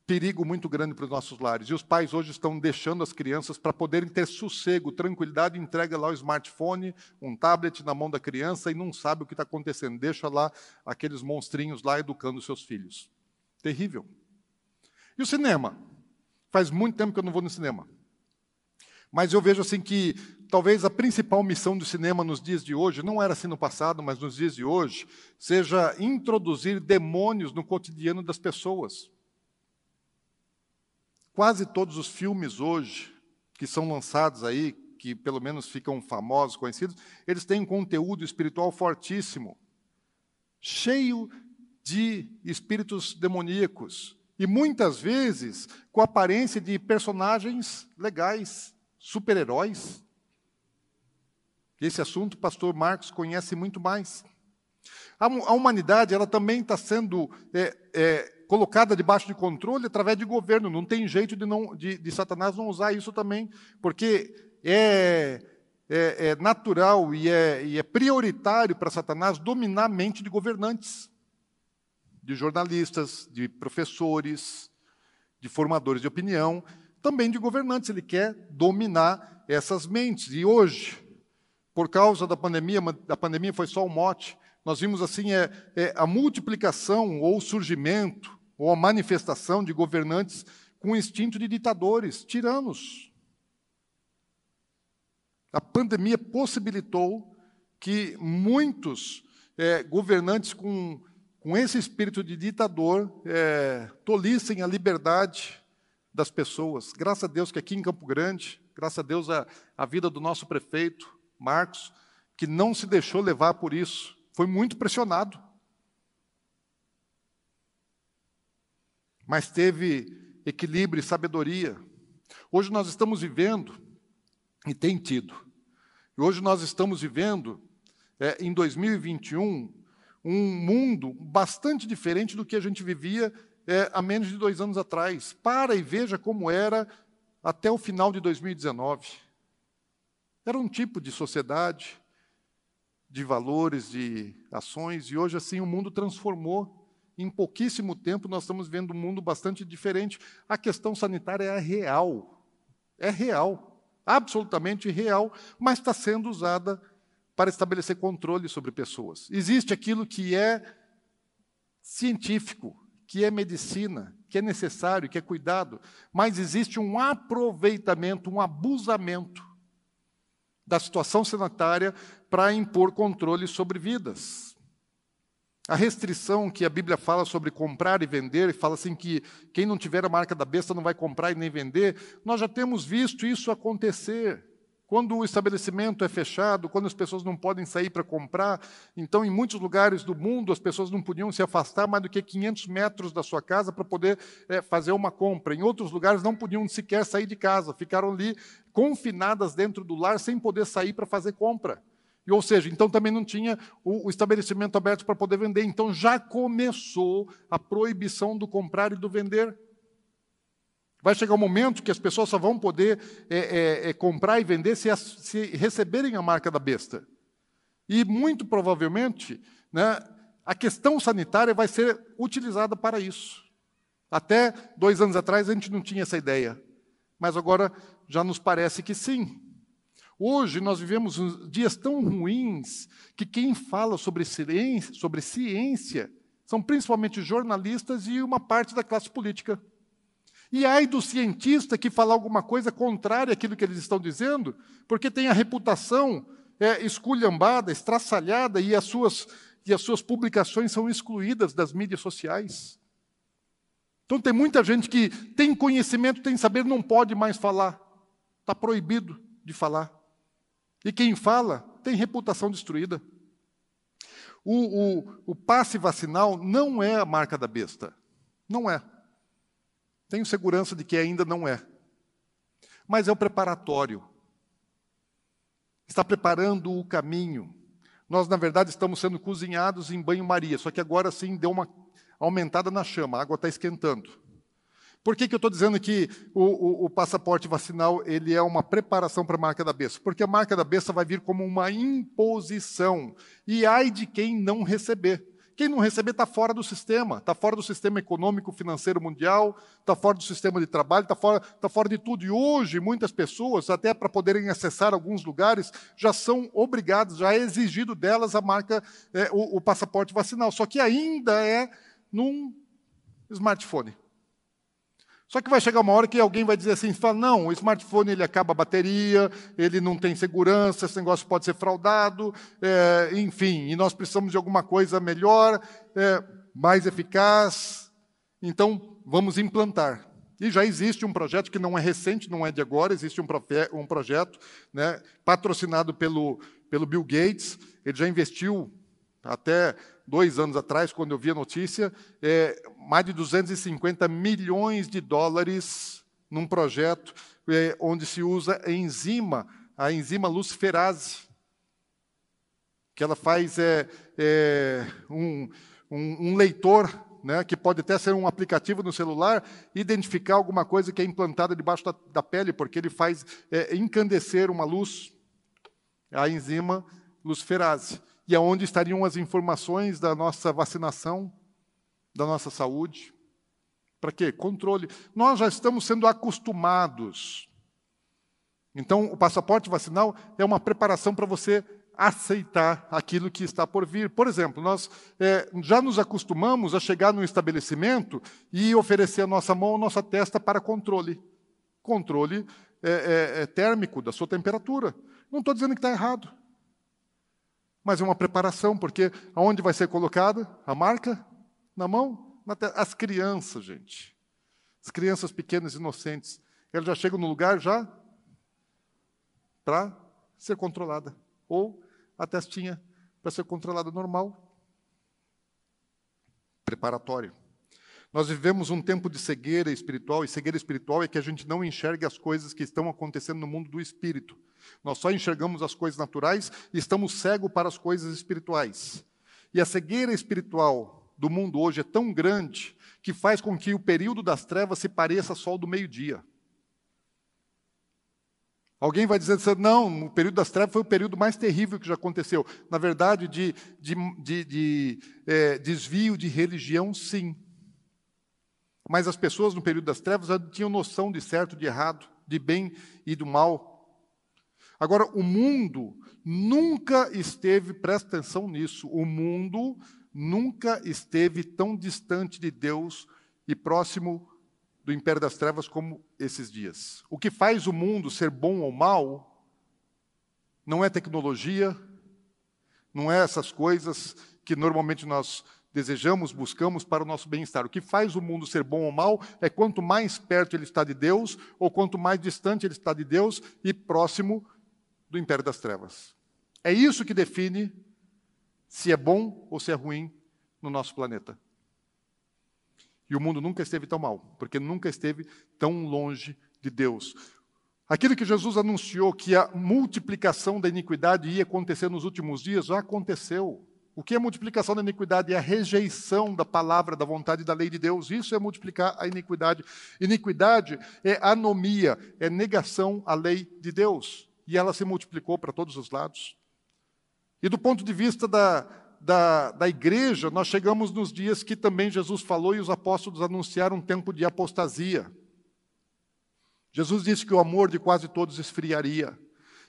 perigo muito grande para os nossos lares. E os pais hoje estão deixando as crianças para poderem ter sossego, tranquilidade, entrega lá o smartphone, um tablet na mão da criança e não sabe o que está acontecendo. Deixa lá aqueles monstrinhos lá educando seus filhos. Terrível. E o cinema? Faz muito tempo que eu não vou no cinema. Mas eu vejo assim que talvez a principal missão do cinema nos dias de hoje, não era assim no passado, mas nos dias de hoje, seja introduzir demônios no cotidiano das pessoas. Quase todos os filmes hoje que são lançados aí, que pelo menos ficam famosos, conhecidos, eles têm um conteúdo espiritual fortíssimo, cheio de espíritos demoníacos e muitas vezes com a aparência de personagens legais, super-heróis. Esse assunto o pastor Marcos conhece muito mais. A, a humanidade ela também está sendo é, é, colocada debaixo de controle através de governo. Não tem jeito de, não, de, de Satanás não usar isso também, porque é, é, é natural e é, e é prioritário para Satanás dominar a mente de governantes, de jornalistas, de professores, de formadores de opinião, também de governantes. Ele quer dominar essas mentes. E hoje, por causa da pandemia, a pandemia foi só um mote, nós vimos assim é, é a multiplicação ou o surgimento ou a manifestação de governantes com instinto de ditadores, tiranos. A pandemia possibilitou que muitos é, governantes com, com esse espírito de ditador é, tolissem a liberdade das pessoas. Graças a Deus que aqui em Campo Grande, graças a Deus a, a vida do nosso prefeito, Marcos, que não se deixou levar por isso, foi muito pressionado. Mas teve equilíbrio e sabedoria. Hoje nós estamos vivendo, e tem tido, e hoje nós estamos vivendo, é, em 2021, um mundo bastante diferente do que a gente vivia é, há menos de dois anos atrás. Para e veja como era até o final de 2019. Era um tipo de sociedade, de valores, de ações, e hoje, assim, o mundo transformou. Em pouquíssimo tempo, nós estamos vendo um mundo bastante diferente. A questão sanitária é real. É real. Absolutamente real, mas está sendo usada para estabelecer controle sobre pessoas. Existe aquilo que é científico, que é medicina, que é necessário, que é cuidado, mas existe um aproveitamento, um abusamento da situação sanitária para impor controle sobre vidas. A restrição que a Bíblia fala sobre comprar e vender, fala assim que quem não tiver a marca da besta não vai comprar e nem vender, nós já temos visto isso acontecer. Quando o estabelecimento é fechado, quando as pessoas não podem sair para comprar, então em muitos lugares do mundo as pessoas não podiam se afastar mais do que 500 metros da sua casa para poder é, fazer uma compra. Em outros lugares não podiam sequer sair de casa, ficaram ali confinadas dentro do lar sem poder sair para fazer compra. E, ou seja, então também não tinha o, o estabelecimento aberto para poder vender. Então já começou a proibição do comprar e do vender. Vai chegar um momento que as pessoas só vão poder é, é, é, comprar e vender se, as, se, receberem a marca da besta. E muito provavelmente, né, a questão sanitária vai ser utilizada para isso. Até dois anos atrás a gente não tinha essa ideia, mas agora já nos parece que sim. Hoje nós vivemos dias tão ruins que quem fala sobre ciência, sobre ciência são principalmente jornalistas e uma parte da classe política. E ai do cientista que falar alguma coisa contrária àquilo que eles estão dizendo, porque tem a reputação é, esculhambada, estraçalhada, e as, suas, e as suas publicações são excluídas das mídias sociais. Então tem muita gente que tem conhecimento, tem saber, não pode mais falar. Está proibido de falar. E quem fala tem reputação destruída. O, o, o passe vacinal não é a marca da besta. Não é. Tenho segurança de que ainda não é. Mas é o preparatório. Está preparando o caminho. Nós, na verdade, estamos sendo cozinhados em banho-maria, só que agora sim deu uma aumentada na chama, a água está esquentando. Por que, que eu estou dizendo que o, o, o, passaporte vacinal ele é uma preparação para a marca da besta? Porque a marca da besta vai vir como uma imposição. E ai de quem não receber. Quem não receber está fora do sistema, está fora do sistema econômico, financeiro mundial, está fora do sistema de trabalho, está fora, tá fora de tudo. E hoje, muitas pessoas, até para poderem acessar alguns lugares, já são obrigadas, já é exigido delas a marca, é, o, o passaporte vacinal. Só que ainda é num smartphone. Só que vai chegar uma hora que alguém vai dizer assim, fala, não, o smartphone ele acaba a bateria, ele não tem segurança, esse negócio pode ser fraudado, é, enfim, e nós precisamos de alguma coisa melhor, é, mais eficaz. Então, vamos implantar. E já existe um projeto que não é recente, não é de agora, existe um, um projeto né, patrocinado pelo, pelo Bill Gates, ele já investiu até dois anos atrás, quando eu vi a notícia, é, mais de 250 milhões de dólares num projeto é, onde se usa a enzima, a enzima luciferase, que ela faz é, é um, um, um, leitor, né, que pode até ser um aplicativo no celular, identificar alguma coisa que é implantada debaixo da, da pele, porque ele faz é, encandecer uma luz, a enzima luciferase e aonde estariam as informações da nossa vacinação, da nossa saúde. Para quê? Controle. Nós já estamos sendo acostumados. Então, o passaporte vacinal é uma preparação para você aceitar aquilo que está por vir. Por exemplo, nós é, já nos acostumamos a chegar no estabelecimento e oferecer a nossa mão, a nossa testa para controle. Controle é, é, é térmico da sua temperatura. Não estou dizendo que está errado mas é uma preparação, porque aonde vai ser colocada a marca? Na mão? Na As crianças, gente. As crianças pequenas, inocentes, elas já chegam no lugar já para ser controlada. Ou a testinha para ser controlada normal. Preparatório. Nós vivemos um tempo de cegueira espiritual, e cegueira espiritual é que a gente não enxerga as coisas que estão acontecendo no mundo do espírito. Nós só enxergamos as coisas naturais e estamos cegos para as coisas espirituais. E a cegueira espiritual do mundo hoje é tão grande que faz com que o período das trevas se pareça sol do meio-dia. Alguém vai dizer não, o período das trevas foi o período mais terrível que já aconteceu. Na verdade, de, de, de, de é, desvio de religião, sim. Mas as pessoas no período das trevas já tinham noção de certo, de errado, de bem e do mal. Agora, o mundo nunca esteve, presta atenção nisso, o mundo nunca esteve tão distante de Deus e próximo do império das trevas como esses dias. O que faz o mundo ser bom ou mal não é tecnologia, não é essas coisas que normalmente nós desejamos, buscamos para o nosso bem-estar. O que faz o mundo ser bom ou mal é quanto mais perto ele está de Deus ou quanto mais distante ele está de Deus e próximo do império das trevas. É isso que define se é bom ou se é ruim no nosso planeta. E o mundo nunca esteve tão mal, porque nunca esteve tão longe de Deus. Aquilo que Jesus anunciou que a multiplicação da iniquidade ia acontecer nos últimos dias, já aconteceu. O que é multiplicação da iniquidade? É a rejeição da palavra, da vontade da lei de Deus. Isso é multiplicar a iniquidade. Iniquidade é anomia, é negação à lei de Deus e ela se multiplicou para todos os lados. E do ponto de vista da, da, da igreja, nós chegamos nos dias que também Jesus falou e os apóstolos anunciaram um tempo de apostasia. Jesus disse que o amor de quase todos esfriaria.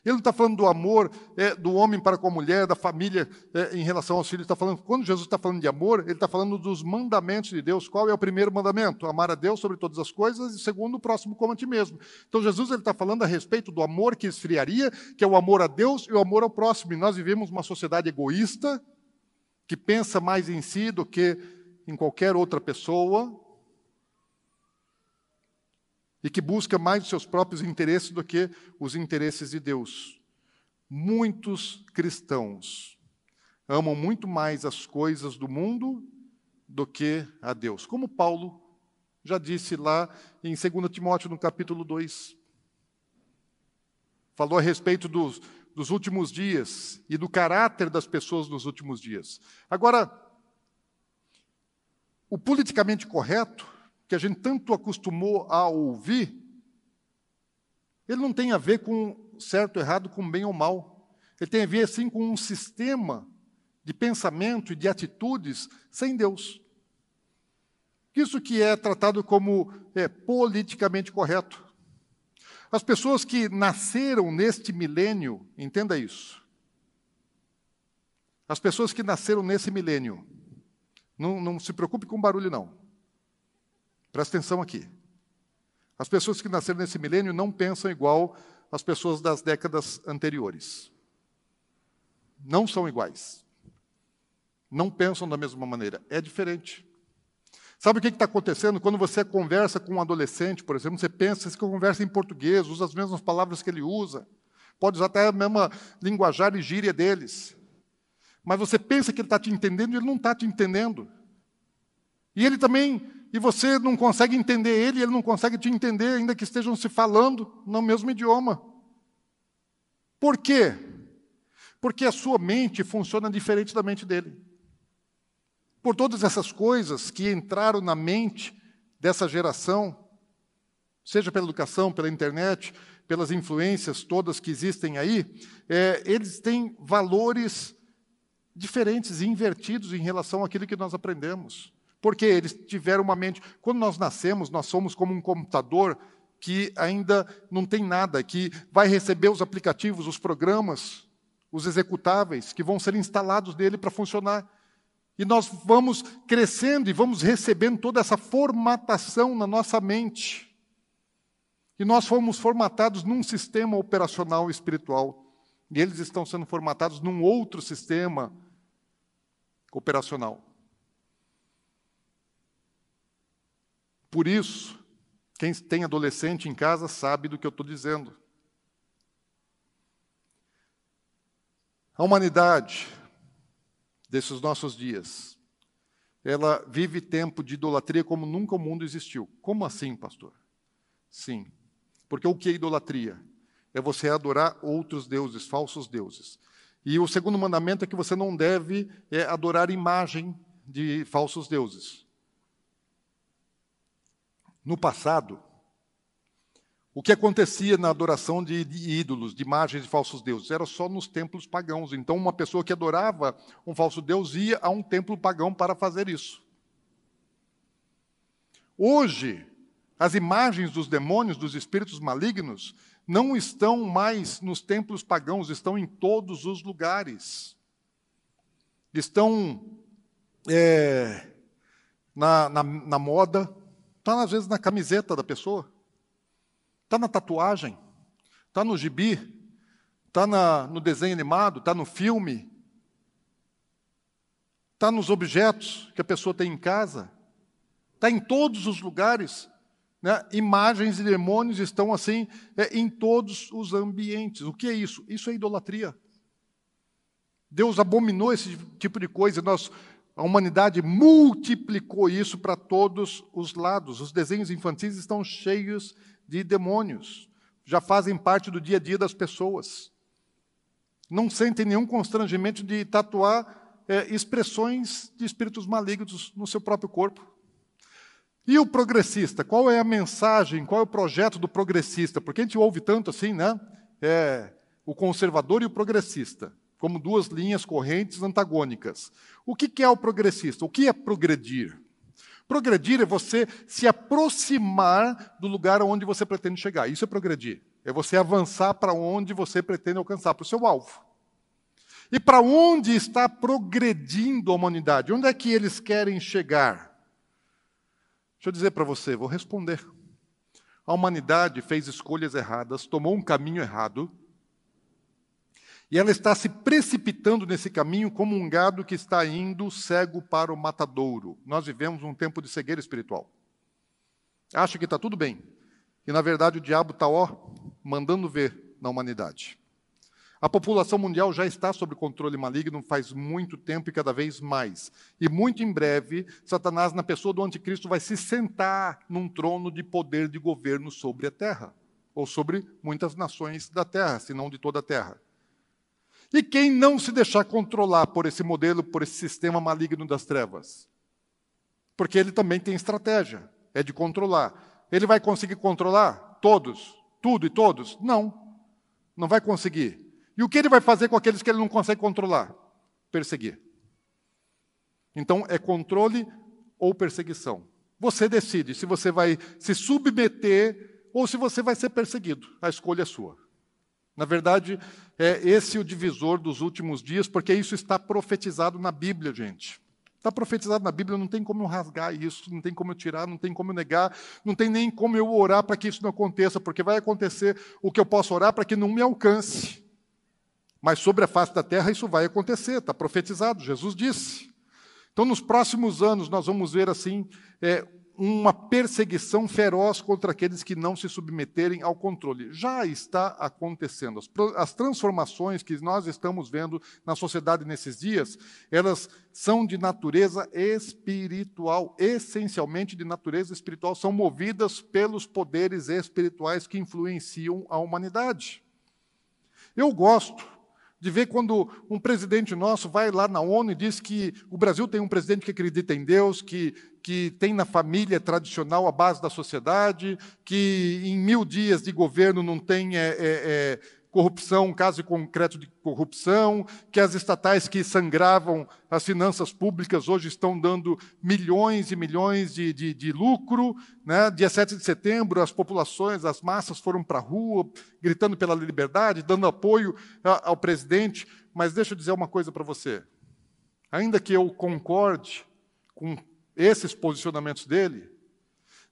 Ele não está falando do amor é, do homem para com a mulher, da família é, em relação aos filhos. Está falando, quando Jesus está falando de amor, ele está falando dos mandamentos de Deus. Qual é o primeiro mandamento? Amar a Deus sobre todas as coisas e segundo o próximo como a ti mesmo. Então Jesus ele está falando a respeito do amor que esfriaria, que é o amor a Deus e o amor ao próximo. E nós vivemos uma sociedade egoísta que pensa mais em si do que em qualquer outra pessoa, e que busca mais os seus próprios interesses do que os interesses de Deus. Muitos cristãos amam muito mais as coisas do mundo do que a Deus. Como Paulo já disse lá em 2 Timóteo, no capítulo 2. Falou a respeito dos, dos últimos dias e do caráter das pessoas nos últimos dias. Agora, o politicamente correto que a gente tanto acostumou a ouvir, ele não tem a ver com certo ou errado, com bem ou mal. Ele tem a ver, assim, com um sistema de pensamento e de atitudes sem Deus. Isso que é tratado como é, politicamente correto. As pessoas que nasceram neste milênio, entenda isso. As pessoas que nasceram nesse milênio, não, não se preocupe com barulho, não. Presta atenção aqui. As pessoas que nasceram nesse milênio não pensam igual as pessoas das décadas anteriores. Não são iguais. Não pensam da mesma maneira. É diferente. Sabe o que está acontecendo? Quando você conversa com um adolescente, por exemplo, você pensa que conversa em português, usa as mesmas palavras que ele usa, pode usar até a mesma linguajar e gíria deles. Mas você pensa que ele está te entendendo e ele não está te entendendo. E ele também, e você não consegue entender ele, ele não consegue te entender, ainda que estejam se falando no mesmo idioma. Por quê? Porque a sua mente funciona diferente da mente dele por todas essas coisas que entraram na mente dessa geração, seja pela educação, pela internet, pelas influências todas que existem aí, é, eles têm valores diferentes e invertidos em relação àquilo que nós aprendemos. Porque eles tiveram uma mente. Quando nós nascemos, nós somos como um computador que ainda não tem nada, que vai receber os aplicativos, os programas, os executáveis que vão ser instalados nele para funcionar. E nós vamos crescendo e vamos recebendo toda essa formatação na nossa mente. E nós fomos formatados num sistema operacional espiritual. E eles estão sendo formatados num outro sistema operacional. Por isso, quem tem adolescente em casa sabe do que eu estou dizendo. A humanidade desses nossos dias, ela vive tempo de idolatria como nunca o mundo existiu. Como assim, pastor? Sim. Porque o que é idolatria? É você adorar outros deuses, falsos deuses. E o segundo mandamento é que você não deve é, adorar imagem de falsos deuses. No passado, o que acontecia na adoração de, ídolos, de imagens de falsos deuses? Era só nos templos pagãos. Então, uma pessoa que adorava um falso deus ia a um templo pagão para fazer isso. Hoje, as imagens dos demônios, dos espíritos malignos, não estão mais nos templos pagãos, estão em todos os lugares. Estão é, na, na, na moda, estão às vezes na camiseta da pessoa. Está na tatuagem, está no gibi, está no desenho animado, está no filme, está nos objetos que a pessoa tem em casa, está em todos os lugares. Né? Imagens de demônios estão assim é, em todos os ambientes. O que é isso? Isso é idolatria. Deus abominou esse tipo de coisa. Nós, a humanidade multiplicou isso para todos os lados. Os desenhos infantis estão cheios de demônios, já fazem parte do dia a dia das pessoas. Não sentem nenhum constrangimento de tatuar é, expressões de espíritos malignos no seu próprio corpo. E o progressista? Qual é a mensagem, qual é o projeto do progressista? Porque a gente ouve tanto assim, né? É, o conservador e o progressista, como duas linhas correntes antagônicas. O que é o progressista? O que é progredir? Progredir é você se aproximar do lugar onde você pretende chegar. Isso é progredir. É você avançar para onde você pretende alcançar, para o seu alvo. E para onde está progredindo a humanidade? Onde é que eles querem chegar? Deixa eu dizer para você, vou responder. A humanidade fez escolhas erradas, tomou um caminho errado, e ela está se precipitando nesse caminho como um gado que está indo cego para o matadouro. Nós vivemos um tempo de cegueira espiritual. Acha que está tudo bem. E, na verdade, o diabo está, ó, mandando ver na humanidade. A população mundial já está sob controle maligno faz muito tempo e cada vez mais. E muito em breve, Satanás, na pessoa do anticristo, vai se sentar num trono de poder de governo sobre a terra, ou sobre muitas nações da terra, se não de toda a terra. E quem não se deixar controlar por esse modelo, por esse sistema maligno das trevas? Porque ele também tem estratégia, é de controlar. Ele vai conseguir controlar todos, tudo e todos? Não, não vai conseguir. E o que ele vai fazer com aqueles que ele não consegue controlar? Perseguir. Então, é controle ou perseguição. Você decide se você vai se submeter ou se você vai ser perseguido. A escolha é sua. Na verdade, é esse o divisor dos últimos dias, porque isso está profetizado na Bíblia, gente. Está profetizado na Bíblia, não tem como eu rasgar isso, não tem como eu tirar, não tem como eu negar, não tem nem como eu orar para que isso não aconteça, porque vai acontecer o que eu posso orar para que não me alcance. Mas sobre a face da terra isso vai acontecer, está profetizado, Jesus disse. Então, nos próximos anos, nós vamos ver assim é, uma perseguição feroz contra aqueles que não se submeterem ao controle. Já está acontecendo. As, transformações que nós estamos vendo na sociedade nesses dias, elas são de natureza espiritual, essencialmente de natureza espiritual, são movidas pelos poderes espirituais que influenciam a humanidade. Eu gosto de ver quando um presidente nosso vai lá na ONU e diz que o Brasil tem um presidente que acredita em Deus, que, que tem na família tradicional a base da sociedade, que em mil dias de governo não tem é, é, é, corrupção, caso concreto de corrupção, que as estatais que sangravam as finanças públicas hoje estão dando milhões e milhões de, de, de lucro. Né? Dia 7 de setembro, as populações, as massas foram para a rua, gritando pela liberdade, dando apoio ao presidente. Mas deixa eu dizer uma coisa para você. Ainda que eu concorde com esses posicionamentos dele,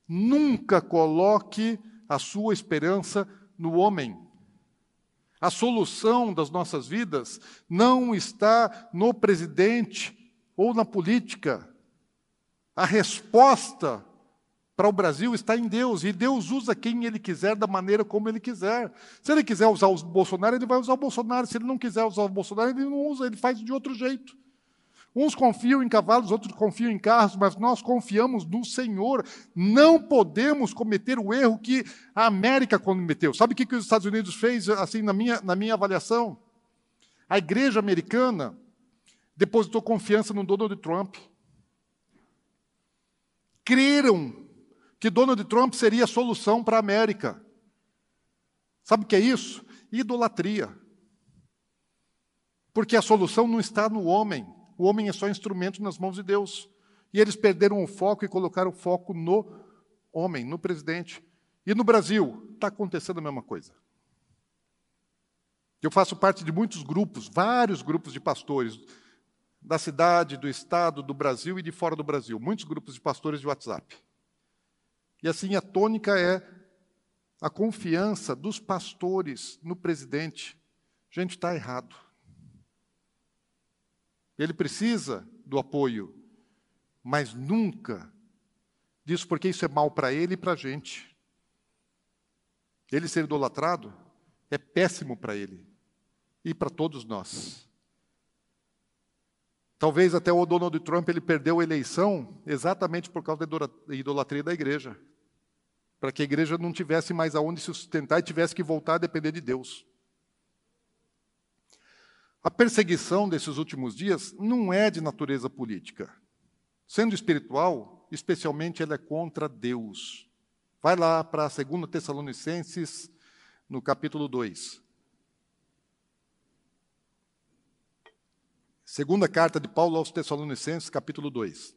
nunca coloque a sua esperança no homem. A solução das nossas vidas não está no presidente ou na política. A resposta para o Brasil está em Deus, e Deus usa quem Ele quiser, da maneira como Ele quiser. Se Ele quiser usar o Bolsonaro, Ele vai usar o Bolsonaro. Se Ele não quiser usar o Bolsonaro, Ele não usa, Ele faz de outro jeito. Uns confiam em cavalos, outros confiam em carros, mas nós confiamos no Senhor. Não podemos cometer o erro que a América cometeu. Sabe o que, os Estados Unidos fez, assim, na minha, na minha avaliação? A igreja americana depositou confiança no Donald Trump. Creram que Donald Trump seria a solução para a América. Sabe o que é isso? Idolatria. Porque a solução não está no homem. O homem é só instrumento nas mãos de Deus. E eles perderam o foco e colocaram o foco no homem, no presidente. E no Brasil, está acontecendo a mesma coisa. Eu faço parte de muitos grupos, vários grupos de pastores, da cidade, do estado, do Brasil e de fora do Brasil. Muitos grupos de pastores de WhatsApp. E assim, a tônica é a confiança dos pastores no presidente. Gente, está errado. Ele precisa do apoio, mas nunca disso porque isso é mal para ele e para a gente. Ele ser idolatrado é péssimo para ele e para todos nós. Talvez até o Donald Trump ele perdeu a eleição exatamente por causa da idolatria da igreja. Para que a igreja não tivesse mais aonde se sustentar e tivesse que voltar a depender de Deus. A perseguição desses últimos dias não é de natureza política. Sendo espiritual, especialmente ela é contra Deus. Vai lá para 2 Tessalonicenses, no capítulo 2. Segunda carta de Paulo aos Tessalonicenses, capítulo 2.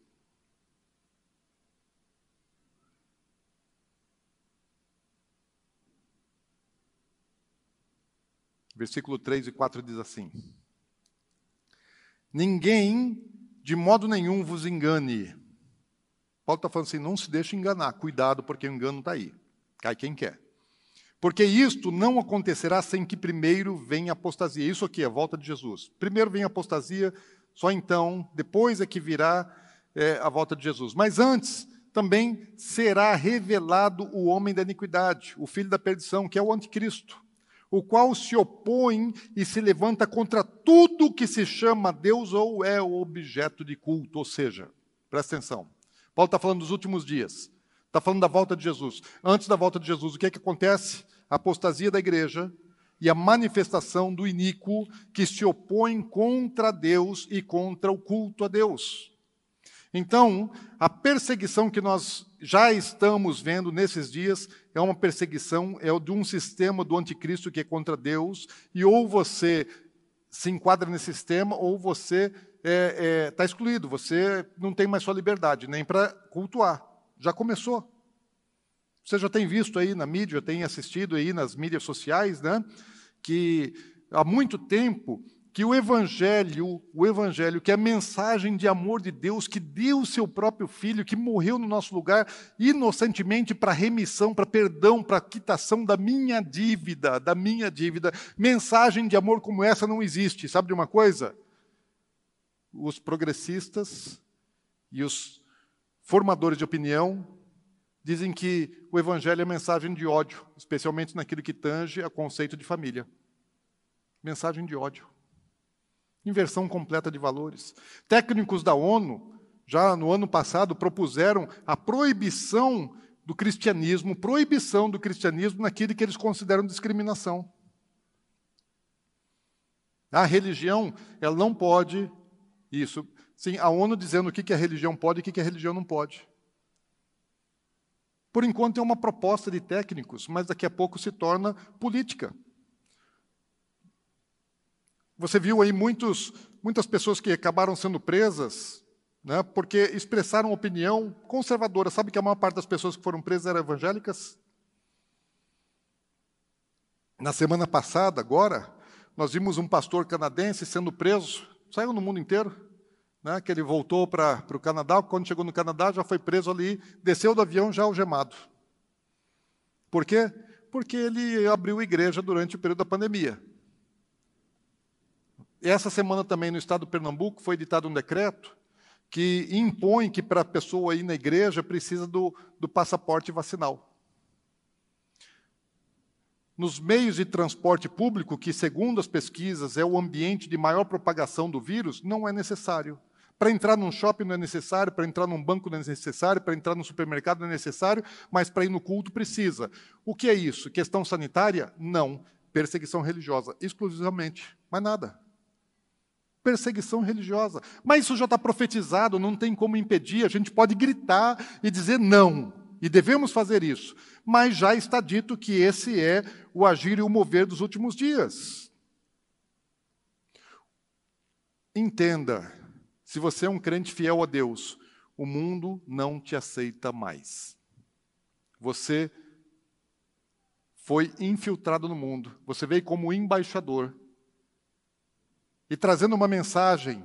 Versículo 3 e 4 diz assim: Ninguém, de modo nenhum, vos engane. Paulo está falando assim: não se deixe enganar, cuidado, porque o engano está aí. Cai quem quer. Porque isto não acontecerá sem que primeiro venha apostasia. Isso aqui é a volta de Jesus. Primeiro vem a apostasia, só então, depois é que virá é, a volta de Jesus. Mas antes, também será revelado o homem da iniquidade, o filho da perdição, que é o anticristo o qual se opõe e se levanta contra tudo que se chama Deus ou é objeto de culto. Ou seja, presta atenção, Paulo está falando dos últimos dias, está falando da volta de Jesus. Antes da volta de Jesus, o que é que acontece? A apostasia da igreja e a manifestação do iníquo que se opõe contra Deus e contra o culto a Deus. Então, a perseguição que nós já estamos vendo nesses dias é uma perseguição, é de um sistema do anticristo que é contra Deus, e ou você se enquadra nesse sistema ou você está é, é, tá excluído, você não tem mais sua liberdade, nem para cultuar. Já começou. Você já tem visto aí na mídia, tem assistido aí nas mídias sociais, né, que há muito tempo que o evangelho, o evangelho, que é a mensagem de amor de Deus, que deu o seu próprio filho, que morreu no nosso lugar inocentemente para remissão, para perdão, para quitação da minha dívida, da minha dívida. Mensagem de amor como essa não existe. Sabe de uma coisa? Os progressistas e os formadores de opinião dizem que o evangelho é mensagem de ódio, especialmente naquilo que tange a conceito de família. Mensagem de ódio. Inversão completa de valores. Técnicos da ONU, já no ano passado, propuseram a proibição do cristianismo, proibição do cristianismo naquilo que eles consideram discriminação. A religião, ela não pode isso. Sim, a ONU dizendo o que, que a religião pode e o que, que a religião não pode. Por enquanto é uma proposta de técnicos, mas daqui a pouco se torna política. Você viu aí muitos, muitas pessoas que acabaram sendo presas né, porque expressaram opinião conservadora. Sabe que a maior parte das pessoas que foram presas eram evangélicas? Na semana passada, agora, nós vimos um pastor canadense sendo preso, saiu no mundo inteiro, né, que ele voltou para o Canadá, quando chegou no Canadá já foi preso ali, desceu do avião já algemado. Por quê? Porque ele abriu igreja durante o período da pandemia. Essa semana também no estado do Pernambuco foi editado um decreto que impõe que para a pessoa ir na igreja precisa do, do passaporte vacinal. Nos meios de transporte público, que segundo as pesquisas é o ambiente de maior propagação do vírus, não é necessário. Para entrar num shopping não é necessário, para entrar num banco não é necessário, para entrar no supermercado não é necessário, mas para ir no culto precisa. O que é isso? Questão sanitária? Não. Perseguição religiosa, exclusivamente. Mais nada perseguição religiosa. Mas isso já está profetizado, não tem como impedir, a gente pode gritar e dizer não, e devemos fazer isso. Mas já está dito que esse é o agir e o mover dos últimos dias. Entenda, se você é um crente fiel a Deus, o mundo não te aceita mais. Você foi infiltrado no mundo, você veio como embaixador e trazendo uma mensagem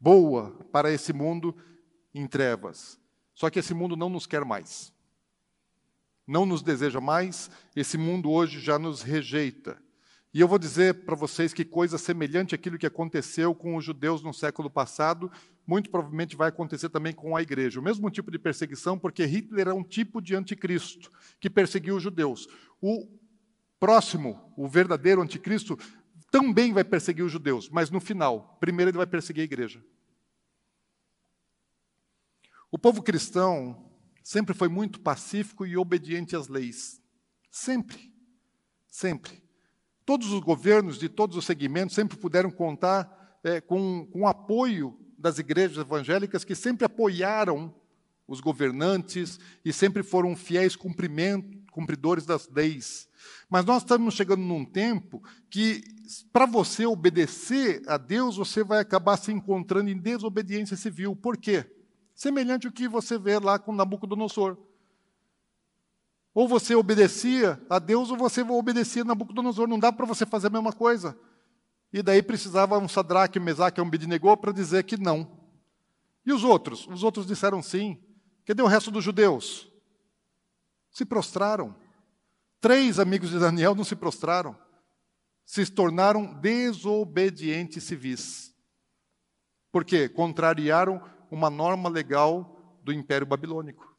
boa para esse mundo em trevas. Só que esse mundo não nos quer mais. Não nos deseja mais, esse mundo hoje já nos rejeita. E eu vou dizer para vocês que coisa semelhante àquilo que aconteceu com os judeus no século passado, muito provavelmente vai acontecer também com a igreja. O mesmo tipo de perseguição, porque Hitler é um tipo de anticristo que perseguiu os judeus. O próximo, o verdadeiro anticristo, também vai perseguir os judeus, mas no final, primeiro ele vai perseguir a igreja. O povo cristão sempre foi muito pacífico e obediente às leis. Sempre. Sempre. Todos os governos de todos os segmentos sempre puderam contar é, com, com o apoio das igrejas evangélicas que sempre apoiaram os governantes e sempre foram fiéis cumpridores das leis. Mas nós estamos chegando num tempo que, para você obedecer a Deus, você vai acabar se encontrando em desobediência civil. Por quê? Semelhante ao que você vê lá com Nabucodonosor. Ou você obedecia a Deus, ou você obedecia a Nabucodonosor. Não dá para você fazer a mesma coisa. E daí precisava um Sadraque, um Mesaque, um Abednego para dizer que não. E os outros? Os outros disseram sim. Cadê o resto dos judeus? Se prostraram. Três amigos de Daniel não se prostraram, se tornaram desobedientes civis. Por quê? Contrariaram uma norma legal do Império Babilônico.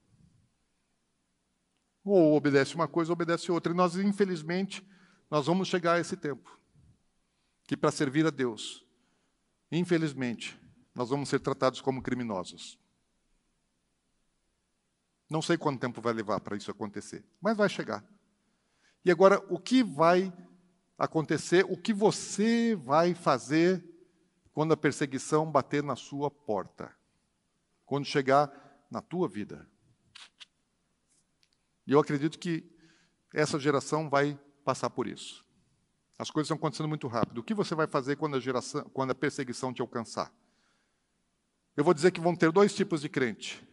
Ou obedece uma coisa, ou obedece outra. E nós, infelizmente, nós vamos chegar a esse tempo que para servir a Deus, infelizmente, nós vamos ser tratados como criminosos. Não sei quanto tempo vai levar para isso acontecer, mas vai chegar. E agora, o que vai acontecer? O que você vai fazer quando a perseguição bater na sua porta? Quando chegar na tua vida? E eu acredito que essa geração vai passar por isso. As coisas estão acontecendo muito rápido. O que você vai fazer quando a, geração, quando a perseguição te alcançar? Eu vou dizer que vão ter dois tipos de crente.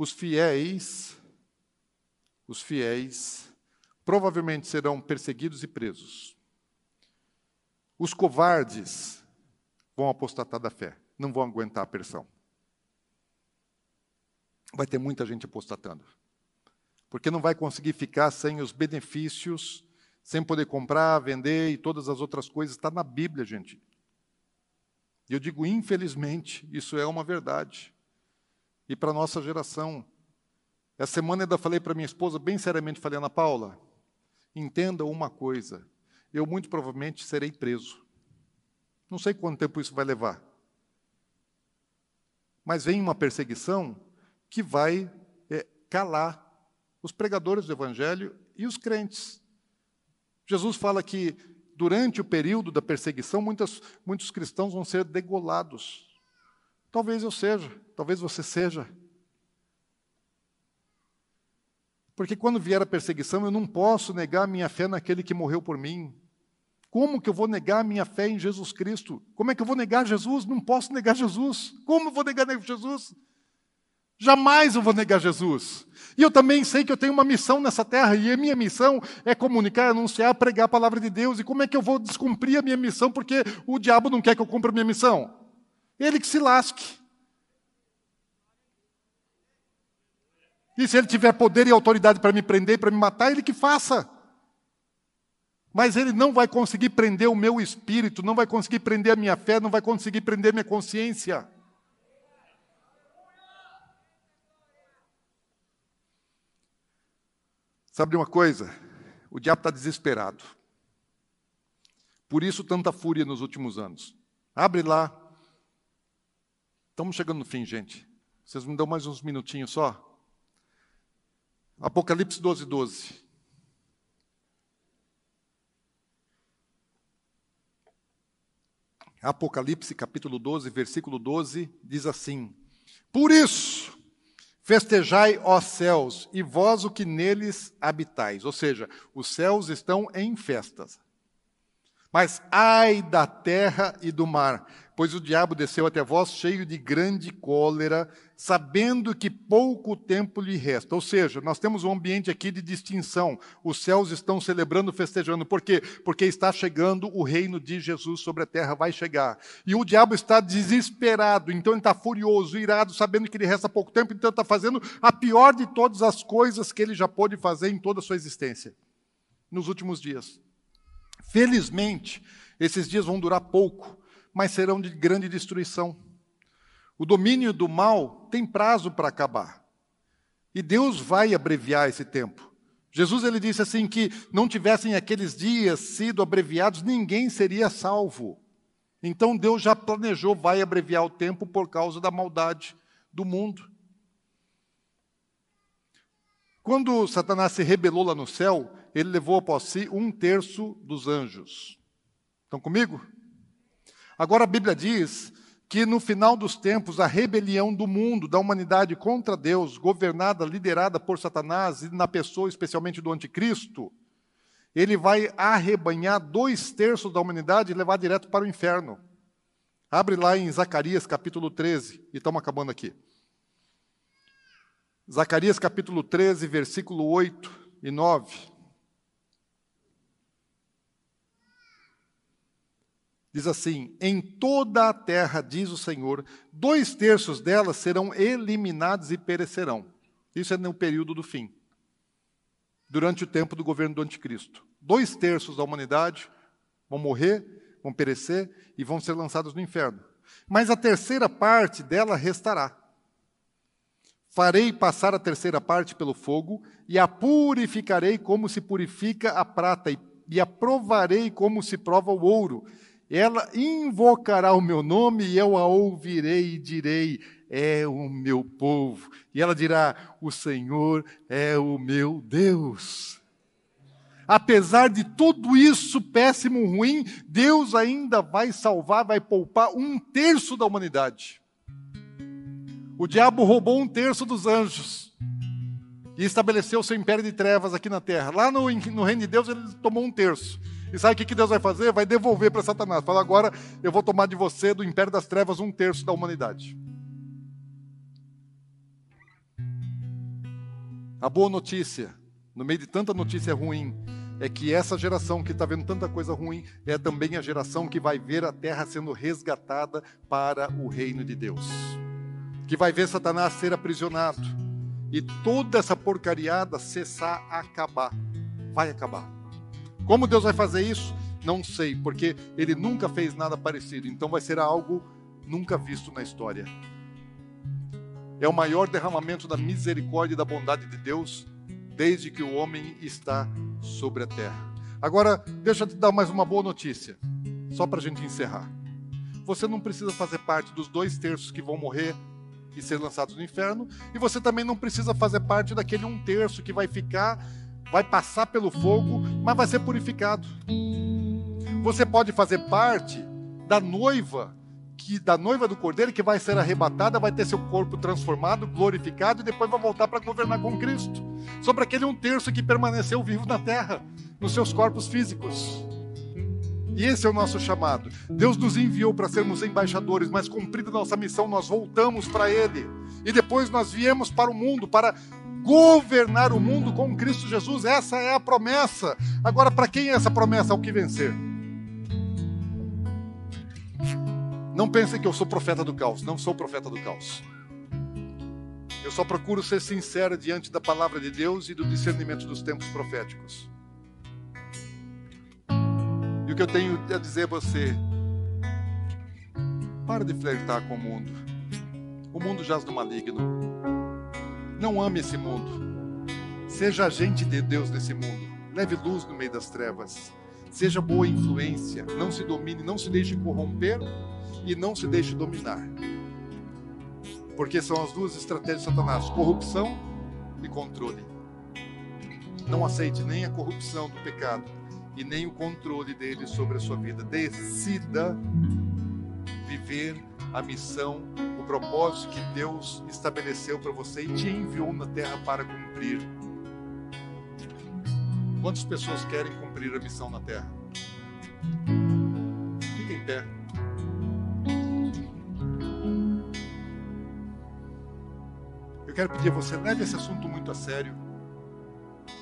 Os fiéis, os fiéis, provavelmente serão perseguidos e presos. Os covardes vão apostatar da fé, não vão aguentar a pressão. Vai ter muita gente apostatando. Porque não vai conseguir ficar sem os benefícios sem poder comprar, vender e todas as outras coisas. Está na Bíblia, gente. E eu digo, infelizmente, isso é uma verdade. E para a nossa geração. Essa semana ainda falei para minha esposa, bem seriamente, falei, Ana Paula, entenda uma coisa, eu muito provavelmente serei preso. Não sei quanto tempo isso vai levar. Mas vem uma perseguição que vai é, calar os pregadores do Evangelho e os crentes. Jesus fala que durante o período da perseguição, muitos, muitos cristãos vão ser degolados. Talvez eu seja, talvez você seja. Porque quando vier a perseguição, eu não posso negar minha fé naquele que morreu por mim. Como que eu vou negar minha fé em Jesus Cristo? Como é que eu vou negar Jesus? Não posso negar Jesus. Como eu vou negar Jesus? Jamais eu vou negar Jesus. E eu também sei que eu tenho uma missão nessa terra, e a minha missão é comunicar, anunciar, pregar a palavra de Deus. E como é que eu vou descumprir a minha missão porque o diabo não quer que eu cumpra a minha missão? Ele que se lasque. E se ele tiver poder e autoridade para me prender, para me matar, ele que faça. Mas ele não vai conseguir prender o meu espírito, não vai conseguir prender a minha fé, não vai conseguir prender a minha consciência. Sabe uma coisa? O diabo está desesperado. Por isso, tanta fúria nos últimos anos. Abre lá. Estamos chegando no fim, gente. Vocês me dão mais uns minutinhos só? Apocalipse 12, 12. Apocalipse capítulo 12, versículo 12, diz assim: Por isso, Festejai, ó céus, e vós o que neles habitais. Ou seja, os céus estão em festas. Mas ai da terra e do mar, pois o diabo desceu até vós cheio de grande cólera, sabendo que pouco tempo lhe resta. Ou seja, nós temos um ambiente aqui de distinção. Os céus estão celebrando, festejando. Por quê? Porque está chegando o reino de Jesus sobre a terra, vai chegar. E o diabo está desesperado, então ele está furioso, irado, sabendo que lhe resta pouco tempo, então está fazendo a pior de todas as coisas que ele já pôde fazer em toda a sua existência, nos últimos dias. Felizmente, esses dias vão durar pouco, mas serão de grande destruição. O domínio do mal tem prazo para acabar. E Deus vai abreviar esse tempo. Jesus ele disse assim que não tivessem aqueles dias sido abreviados, ninguém seria salvo. Então Deus já planejou, vai abreviar o tempo por causa da maldade do mundo. Quando Satanás se rebelou lá no céu, ele levou após si um terço dos anjos. Estão comigo? Agora a Bíblia diz que no final dos tempos a rebelião do mundo, da humanidade contra Deus, governada, liderada por Satanás e na pessoa especialmente do anticristo, ele vai arrebanhar dois terços da humanidade e levar direto para o inferno. Abre lá em Zacarias capítulo 13, e estamos acabando aqui. Zacarias capítulo 13, versículo 8 e 9. Diz assim: Em toda a terra, diz o Senhor, dois terços delas serão eliminados e perecerão. Isso é no período do fim, durante o tempo do governo do Anticristo. Dois terços da humanidade vão morrer, vão perecer e vão ser lançados no inferno. Mas a terceira parte dela restará. Farei passar a terceira parte pelo fogo e a purificarei como se purifica a prata e a provarei como se prova o ouro ela invocará o meu nome e eu a ouvirei e direi: É o meu povo. E ela dirá: O Senhor é o meu Deus. Apesar de tudo isso péssimo, ruim, Deus ainda vai salvar, vai poupar um terço da humanidade. O diabo roubou um terço dos anjos e estabeleceu seu império de trevas aqui na terra. Lá no, no reino de Deus, ele tomou um terço. E sabe o que Deus vai fazer? Vai devolver para Satanás. Fala, agora eu vou tomar de você, do império das trevas, um terço da humanidade. A boa notícia, no meio de tanta notícia ruim, é que essa geração que está vendo tanta coisa ruim é também a geração que vai ver a terra sendo resgatada para o reino de Deus. Que vai ver Satanás ser aprisionado e toda essa porcariada cessar, acabar. Vai acabar. Como Deus vai fazer isso? Não sei, porque ele nunca fez nada parecido, então vai ser algo nunca visto na história. É o maior derramamento da misericórdia e da bondade de Deus desde que o homem está sobre a terra. Agora, deixa eu te dar mais uma boa notícia, só para a gente encerrar. Você não precisa fazer parte dos dois terços que vão morrer e ser lançados no inferno, e você também não precisa fazer parte daquele um terço que vai ficar vai passar pelo fogo, mas vai ser purificado. Você pode fazer parte da noiva, que da noiva do Cordeiro que vai ser arrebatada, vai ter seu corpo transformado, glorificado e depois vai voltar para governar com Cristo. Sobre aquele um terço que permaneceu vivo na terra, nos seus corpos físicos. E esse é o nosso chamado. Deus nos enviou para sermos embaixadores, mas cumprida nossa missão, nós voltamos para Ele. E depois nós viemos para o mundo para governar o mundo com Cristo Jesus. Essa é a promessa. Agora, para quem é essa promessa? Ao que vencer. Não pensem que eu sou profeta do caos. Não sou profeta do caos. Eu só procuro ser sincero diante da palavra de Deus e do discernimento dos tempos proféticos. E o que eu tenho a dizer a você: para de flertar com o mundo. O mundo jaz no maligno. Não ame esse mundo. Seja agente de Deus nesse mundo. Leve luz no meio das trevas. Seja boa influência. Não se domine, não se deixe corromper e não se deixe dominar. Porque são as duas estratégias de Satanás: corrupção e controle. Não aceite nem a corrupção do pecado e nem o controle dele sobre a sua vida. Decida viver a missão propósito que Deus estabeleceu para você e te enviou na terra para cumprir. Quantas pessoas querem cumprir a missão na terra? Fique em pé. Eu quero pedir a você, leve esse assunto muito a sério.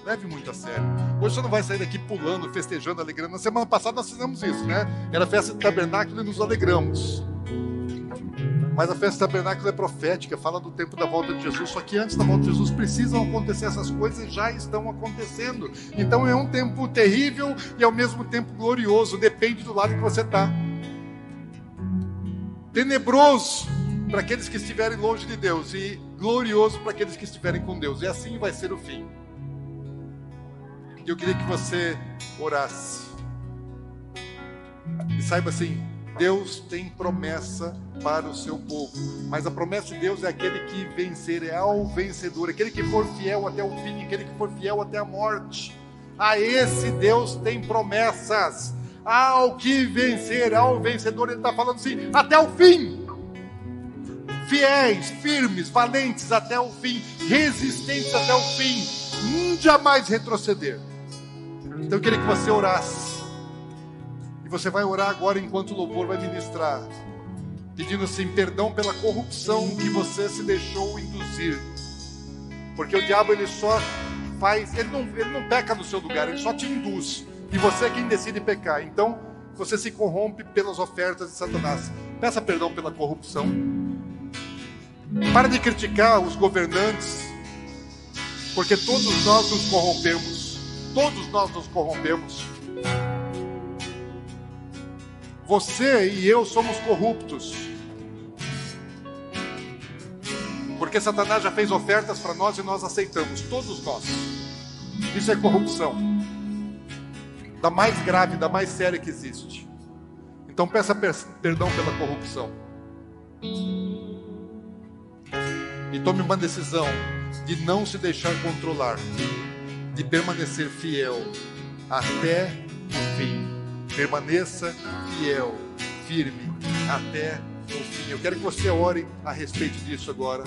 Leve muito a sério. Hoje você não vai sair daqui pulando, festejando, alegrando. Na semana passada nós fizemos isso, né? Era festa de tabernáculo e nos alegramos. Mas a festa tabernáculo é profética, fala do tempo da volta de Jesus. Só que antes da volta de Jesus precisam acontecer essas coisas e já estão acontecendo. Então é um tempo terrível e ao mesmo tempo glorioso. Depende do lado que você está. Tenebroso para aqueles que estiverem longe de Deus e glorioso para aqueles que estiverem com Deus. E assim vai ser o fim. Eu queria que você orasse. E saiba assim, Deus tem promessa para o seu povo, mas a promessa de Deus é aquele que vencer, é ao vencedor, aquele que for fiel até o fim, aquele que for fiel até a morte. A esse Deus tem promessas, ao que vencer, ao vencedor, ele está falando assim, até o fim. Fiéis, firmes, valentes até o fim, resistentes até o fim, jamais retroceder. Então eu queria que você orasse e você vai orar agora enquanto o louvor vai ministrar, pedindo assim perdão pela corrupção que você se deixou induzir. Porque o diabo ele só faz, ele não, ele não peca no seu lugar, ele só te induz. E você é quem decide pecar. Então, você se corrompe pelas ofertas de Satanás. Peça perdão pela corrupção. Para de criticar os governantes, porque todos nós nos corrompemos. Todos nós nos corrompemos. Você e eu somos corruptos. Porque Satanás já fez ofertas para nós e nós aceitamos, todos nós. Isso é corrupção. Da mais grave, da mais séria que existe. Então peça perdão pela corrupção. E tome uma decisão de não se deixar controlar, de permanecer fiel até o fim. Permaneça fiel, firme até o fim. Eu quero que você ore a respeito disso agora.